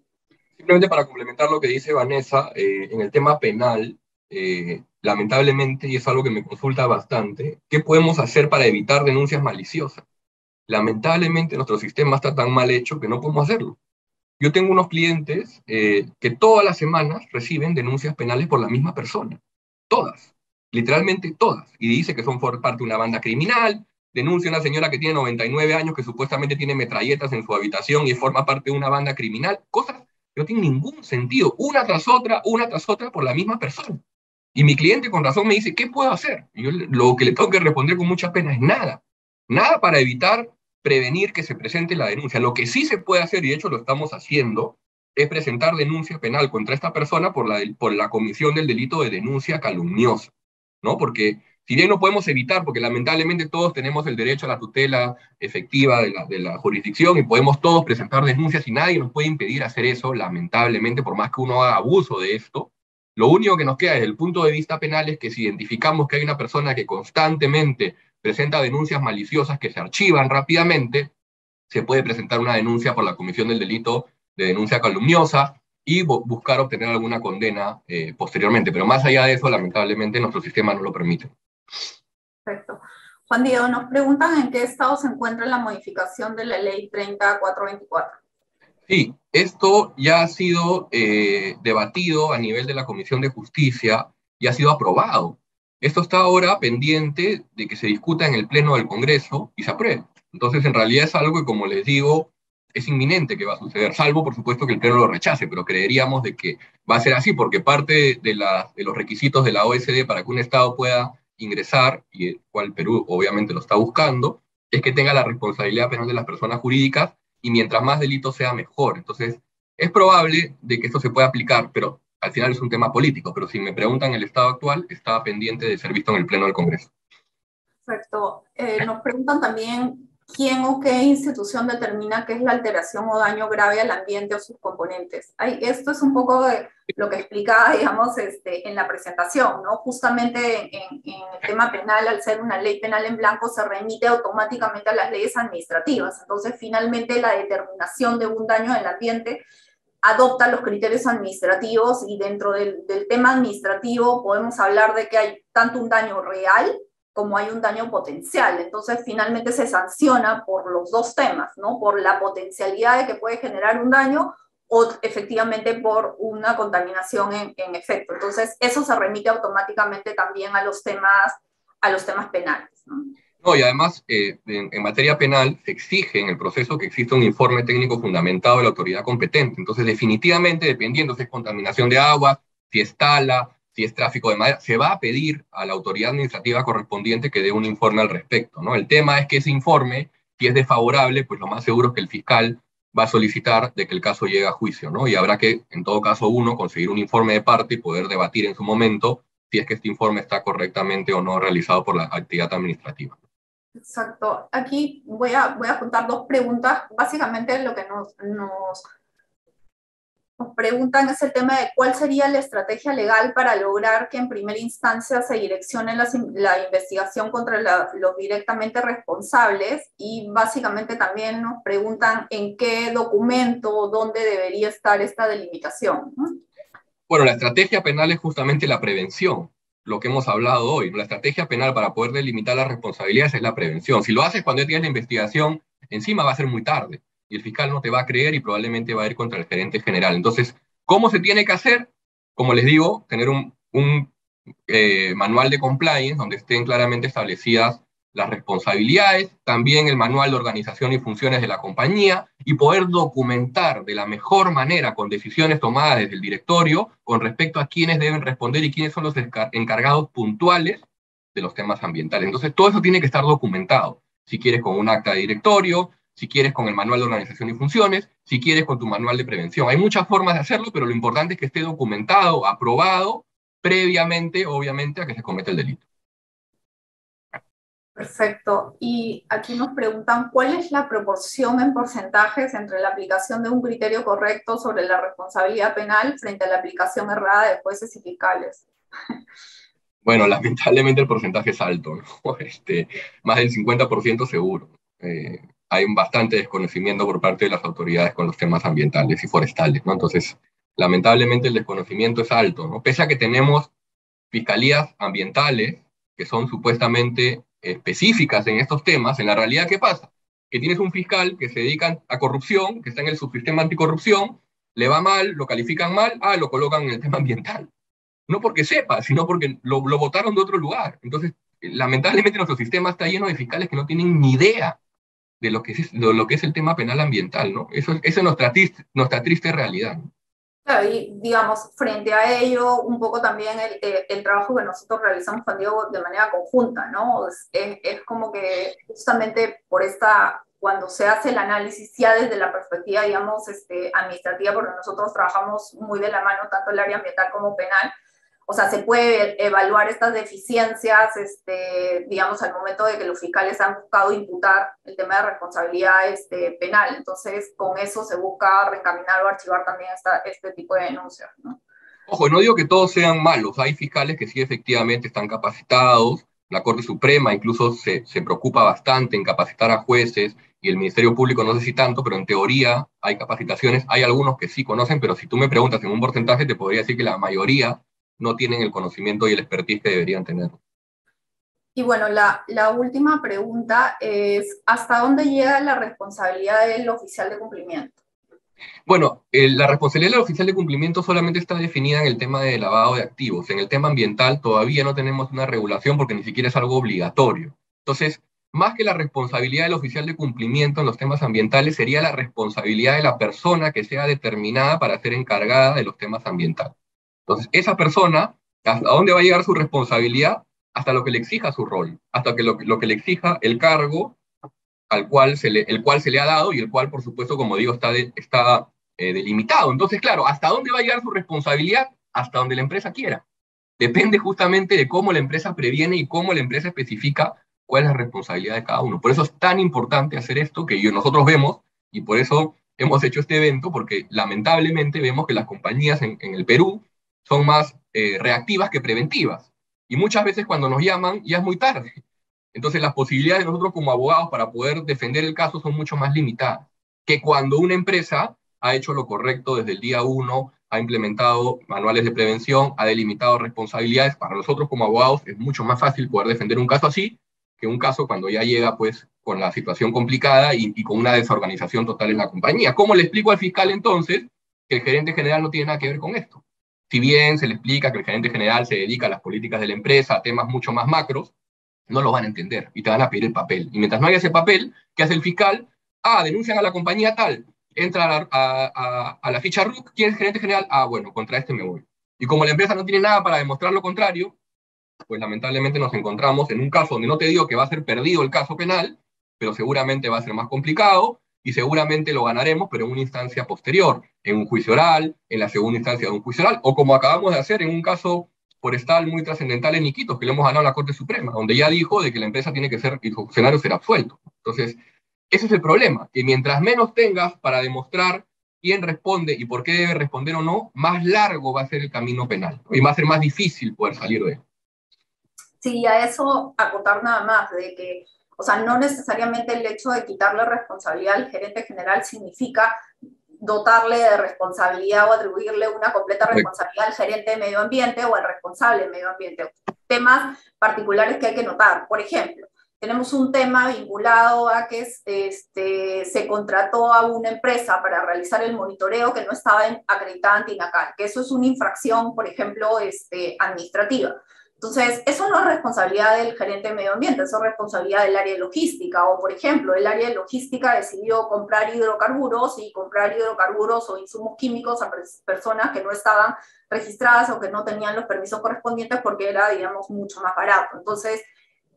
Simplemente para complementar lo que dice Vanessa, eh, en el tema penal, eh, lamentablemente, y es algo que me consulta bastante, ¿qué podemos hacer para evitar denuncias maliciosas? Lamentablemente nuestro sistema está tan mal hecho que no podemos hacerlo. Yo tengo unos clientes eh, que todas las semanas reciben denuncias penales por la misma persona. Todas. Literalmente todas. Y dice que son por parte de una banda criminal, denuncia a una señora que tiene 99 años que supuestamente tiene metralletas en su habitación y forma parte de una banda criminal. Cosas que no tienen ningún sentido. Una tras otra, una tras otra por la misma persona. Y mi cliente con razón me dice, ¿qué puedo hacer? Y yo lo que le tengo que responder con mucha pena es nada. Nada para evitar prevenir que se presente la denuncia. Lo que sí se puede hacer, y de hecho lo estamos haciendo, es presentar denuncia penal contra esta persona por la, por la comisión del delito de denuncia calumniosa, ¿no? Porque si bien no podemos evitar, porque lamentablemente todos tenemos el derecho a la tutela efectiva de la, de la jurisdicción y podemos todos presentar denuncias y nadie nos puede impedir hacer eso, lamentablemente, por más que uno haga abuso de esto, lo único que nos queda desde el punto de vista penal es que si identificamos que hay una persona que constantemente presenta denuncias maliciosas que se archivan rápidamente, se puede presentar una denuncia por la comisión del delito de denuncia calumniosa y buscar obtener alguna condena eh, posteriormente. Pero más allá de eso, lamentablemente, nuestro sistema no lo permite. Perfecto. Juan Diego, nos preguntan en qué estado se encuentra la modificación de la ley 30424. Sí, esto ya ha sido eh, debatido a nivel de la Comisión de Justicia y ha sido aprobado. Esto está ahora pendiente de que se discuta en el Pleno del Congreso y se apruebe. Entonces, en realidad es algo que, como les digo, es inminente que va a suceder, salvo, por supuesto, que el Pleno lo rechace, pero creeríamos de que va a ser así, porque parte de, de los requisitos de la OSD para que un Estado pueda ingresar, y el cual Perú obviamente lo está buscando, es que tenga la responsabilidad penal de las personas jurídicas, y mientras más delitos sea, mejor. Entonces, es probable de que esto se pueda aplicar, pero al final es un tema político, pero si me preguntan el estado actual, está pendiente de ser visto en el Pleno del Congreso. Perfecto. Eh, nos preguntan también quién o qué institución determina qué es la alteración o daño grave al ambiente o sus componentes. esto es un poco de lo que explicaba, digamos, este, en la presentación, ¿no? Justamente en, en, el tema penal, al ser una ley penal en blanco, se remite automáticamente a las leyes administrativas. Entonces, finalmente, la determinación de un daño al ambiente adopta los criterios administrativos y dentro del, tema administrativo podemos hablar de que hay tanto un daño real como hay un daño potencial. Entonces, finalmente se sanciona por los dos temas, ¿no? Por la potencialidad de que puede generar un daño o efectivamente por una contaminación en, en efecto. Entonces, eso se remite automáticamente también a los temas, a los temas penales. ¿no? No, y además, eh, en, materia penal se exige en el proceso que exista un informe técnico fundamentado de la autoridad competente. Entonces, definitivamente, dependiendo si es contaminación de agua, si es tala, si es tráfico de madera, se va a pedir a la autoridad administrativa correspondiente que dé un informe al respecto. ¿no? El tema es que ese informe, si es desfavorable, pues lo más seguro es que el fiscal va a solicitar de que el caso llegue a juicio, ¿no? Y habrá que, en todo caso, uno, conseguir un informe de parte y poder debatir en su momento si es que este informe está correctamente o no realizado por la actividad administrativa. Exacto. Aquí voy a, voy a juntar dos preguntas. Básicamente lo que nos, nos, nos preguntan es el tema de cuál sería la estrategia legal para lograr que en primera instancia se direccione la, la investigación contra los directamente responsables y básicamente también nos preguntan en qué documento dónde debería estar esta delimitación. Bueno, la estrategia penal es justamente la prevención lo que hemos hablado hoy. La estrategia penal para poder delimitar las responsabilidades es la prevención. Si lo haces cuando ya tienes la investigación, encima va a ser muy tarde y el fiscal no te va a creer y probablemente va a ir contra el gerente general. Entonces, ¿cómo se tiene que hacer? Como les digo, tener un, eh, manual de compliance donde estén claramente establecidas las responsabilidades, también el manual de organización y funciones de la compañía y poder documentar de la mejor manera con decisiones tomadas desde el directorio con respecto a quiénes deben responder y quiénes son los encargados puntuales de los temas ambientales. Entonces, todo eso tiene que estar documentado. Si quieres con un acta de directorio, si quieres con el manual de organización y funciones, si quieres con tu manual de prevención. Hay muchas formas de hacerlo, pero lo importante es que esté documentado, aprobado previamente, obviamente, a que se cometa el delito. Perfecto. Y aquí nos preguntan cuál es la proporción en porcentajes entre la aplicación de un criterio correcto sobre la responsabilidad penal frente a la aplicación errada de jueces y fiscales. Bueno, lamentablemente el porcentaje es alto, este, más del 50% seguro. Eh, hay un bastante desconocimiento por parte de las autoridades con los temas ambientales y forestales, ¿no? Entonces, lamentablemente el desconocimiento es alto, ¿no? Pese a que tenemos fiscalías ambientales que son supuestamente específicas en estos temas, en la realidad, ¿qué pasa? Que tienes un fiscal que se dedica a corrupción, que está en el subsistema anticorrupción, le va mal, lo califican mal, ah, lo colocan en el tema ambiental. No porque sepa, sino porque lo, lo votaron de otro lugar. Entonces, lamentablemente nuestro sistema está lleno de fiscales que no tienen ni idea de lo que es, de lo que es el tema penal ambiental, ¿no? Eso, eso es nuestra triste, nuestra triste realidad. ¿no? y digamos, frente a ello, un poco también el, el, trabajo que nosotros realizamos con Diego de manera conjunta, ¿no? Es, es, como que justamente por esta, cuando se hace el análisis ya desde la perspectiva, digamos, este, administrativa, porque nosotros trabajamos muy de la mano tanto el área ambiental como penal, o sea, se puede evaluar estas deficiencias, este, digamos, al momento de que los fiscales han buscado imputar el tema de responsabilidad este, penal. Entonces, con eso se busca reencaminar o archivar también este tipo de denuncias. Ojo, no digo que todos sean malos. Hay fiscales que sí efectivamente están capacitados. La Corte Suprema incluso se, se preocupa bastante en capacitar a jueces y el Ministerio Público no sé si tanto, pero en teoría hay capacitaciones. Hay algunos que sí conocen, pero si tú me preguntas en un porcentaje, te podría decir que la mayoría no tienen el conocimiento y el expertise que deberían tener. Y bueno, la, la, última pregunta es, ¿hasta dónde llega la responsabilidad del oficial de cumplimiento? Bueno, la responsabilidad del oficial de cumplimiento solamente está definida en el tema de lavado de activos. En el tema ambiental todavía no tenemos una regulación porque ni siquiera es algo obligatorio. Entonces, más que la responsabilidad del oficial de cumplimiento en los temas ambientales, sería la responsabilidad de la persona que sea determinada para ser encargada de los temas ambientales. Entonces, esa persona, ¿hasta dónde va a llegar su responsabilidad? Hasta lo que le exija su rol, hasta que lo, que le exija el cargo al cual se le, el cual se le ha dado y el cual, por supuesto, como digo, está, está eh, delimitado. Entonces, claro, ¿hasta dónde va a llegar su responsabilidad? Hasta donde la empresa quiera. Depende justamente de cómo la empresa previene y cómo la empresa especifica cuál es la responsabilidad de cada uno. Por eso es tan importante hacer esto que nosotros vemos y por eso hemos hecho este evento, porque lamentablemente vemos que las compañías en, el Perú son más eh, reactivas que preventivas. Y muchas veces cuando nos llaman ya es muy tarde. Entonces las posibilidades de nosotros como abogados para poder defender el caso son mucho más limitadas que cuando una empresa ha hecho lo correcto desde el día uno, ha implementado manuales de prevención, ha delimitado responsabilidades. Para nosotros como abogados es mucho más fácil poder defender un caso así que un caso cuando ya llega pues con la situación complicada y, con una desorganización total en la compañía. ¿Cómo le explico al fiscal entonces que el gerente general no tiene nada que ver con esto? Si bien se le explica que el gerente general se dedica a las políticas de la empresa, a temas mucho más macros, no lo van a entender y te van a pedir el papel. Y mientras no haya ese papel, ¿qué hace el fiscal? Ah, denuncian a la compañía tal entra a, la ficha RUC, ¿quién es gerente general? Ah, bueno, contra este me voy. Y como la empresa no tiene nada para demostrar lo contrario, pues lamentablemente nos encontramos en un caso donde no te digo que va a ser perdido el caso penal, pero seguramente va a ser más complicado y seguramente lo ganaremos, pero en una instancia posterior, en un juicio oral, en la segunda instancia de un juicio oral, o como acabamos de hacer en un caso forestal muy trascendental en Iquitos, que le hemos ganado a la Corte Suprema, donde ya dijo de que la empresa tiene que ser, y el funcionario será absuelto. Entonces, ese es el problema, que mientras menos tengas para demostrar quién responde y por qué debe responder o no, más largo va a ser el camino penal y va a ser más difícil poder salir de él. Sí, a eso acotar nada más, de que, o sea, no necesariamente el hecho de quitarle responsabilidad al gerente general significa dotarle de responsabilidad o atribuirle una completa responsabilidad al gerente de medio ambiente o al responsable de medio ambiente. Temas particulares que hay que notar. Por ejemplo, tenemos un tema vinculado a que este, se contrató a una empresa para realizar el monitoreo que no estaba acreditada ante INACAL, que eso es una infracción, por ejemplo, este, administrativa. Entonces, eso no es responsabilidad del gerente de medio ambiente, eso es responsabilidad del área de logística. O, por ejemplo, el área de logística decidió comprar hidrocarburos y comprar hidrocarburos o insumos químicos a personas que no estaban registradas o que no tenían los permisos correspondientes porque era, digamos, mucho más barato. Entonces,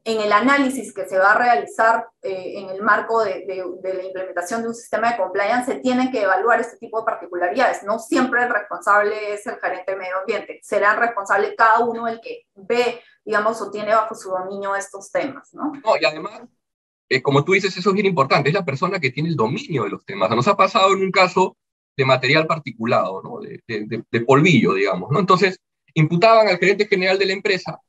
en el análisis que se va a realizar eh, en el marco de, la implementación de un sistema de compliance, se tienen que evaluar este tipo de particularidades. No siempre el responsable es el gerente de medio ambiente, será responsable cada uno el que ve, digamos, o tiene bajo su dominio estos temas. ¿no? y además, eh, como tú dices, eso es bien importante, es la persona que tiene el dominio de los temas. Nos ha pasado en un caso de material particulado, ¿no? de, de polvillo, digamos. ¿no? Entonces, imputaban al gerente general de la empresa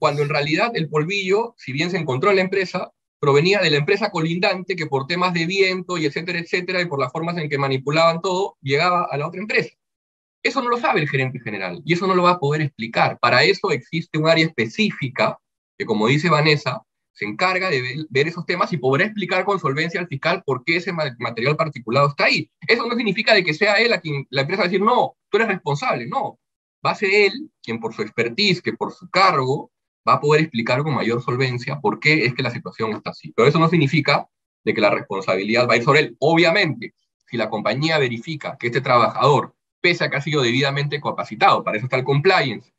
cuando en realidad el polvillo, si bien se encontró en la empresa, provenía de la empresa colindante que por temas de viento y etcétera, etcétera, y por las formas en que manipulaban todo, llegaba a la otra empresa. Eso no lo sabe el gerente general y eso no lo va a poder explicar. Para eso existe un área específica que, como dice Vanessa, se encarga de ver, esos temas y podrá explicar con solvencia al fiscal por qué ese material particulado está ahí. Eso no significa de que sea él a quien la empresa va a decir, no, tú eres responsable, no. Va a ser él quien por su expertise, que por su cargo, va a poder explicar con mayor solvencia por qué es que la situación está así. Pero eso no significa de que la responsabilidad va a ir sobre él. Obviamente, si la compañía verifica que este trabajador, pese a que ha sido debidamente capacitado, para eso está el compliance,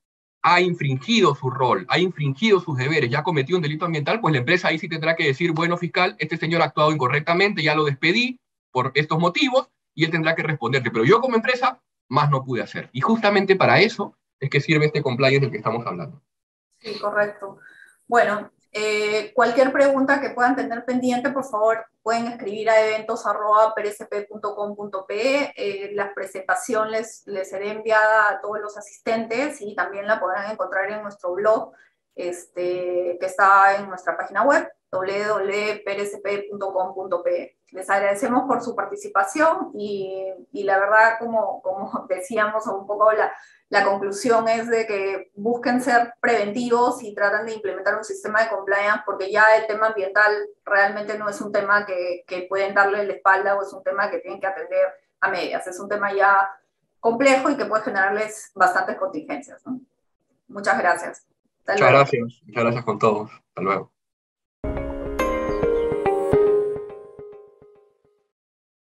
ha infringido su rol, ha infringido sus deberes, ya ha cometido un delito ambiental, pues la empresa ahí sí tendrá que decir, bueno, fiscal, este señor ha actuado incorrectamente, ya lo despedí por estos motivos y él tendrá que responderte. Pero yo como empresa, más no pude hacer. Y justamente para eso es que sirve este compliance del que estamos hablando. Sí, correcto. Bueno, eh, cualquier pregunta que puedan tener pendiente, por favor, pueden escribir a eventos.prsp.com.pe. Eh, la presentación les, les será enviada a todos los asistentes y también la podrán encontrar en nuestro blog, este, que está en nuestra página web www.prsp.com.pe. Les agradecemos por su participación y, y, la verdad, como, como decíamos un poco, la, la conclusión es de que busquen ser preventivos y tratan de implementar un sistema de compliance porque ya el tema ambiental realmente no es un tema que, que pueden darle la espalda o es un tema que tienen que atender a medias. Es un tema ya complejo y que puede generarles bastantes contingencias. Muchas gracias. Muchas gracias. Muchas gracias con todos. Hasta luego.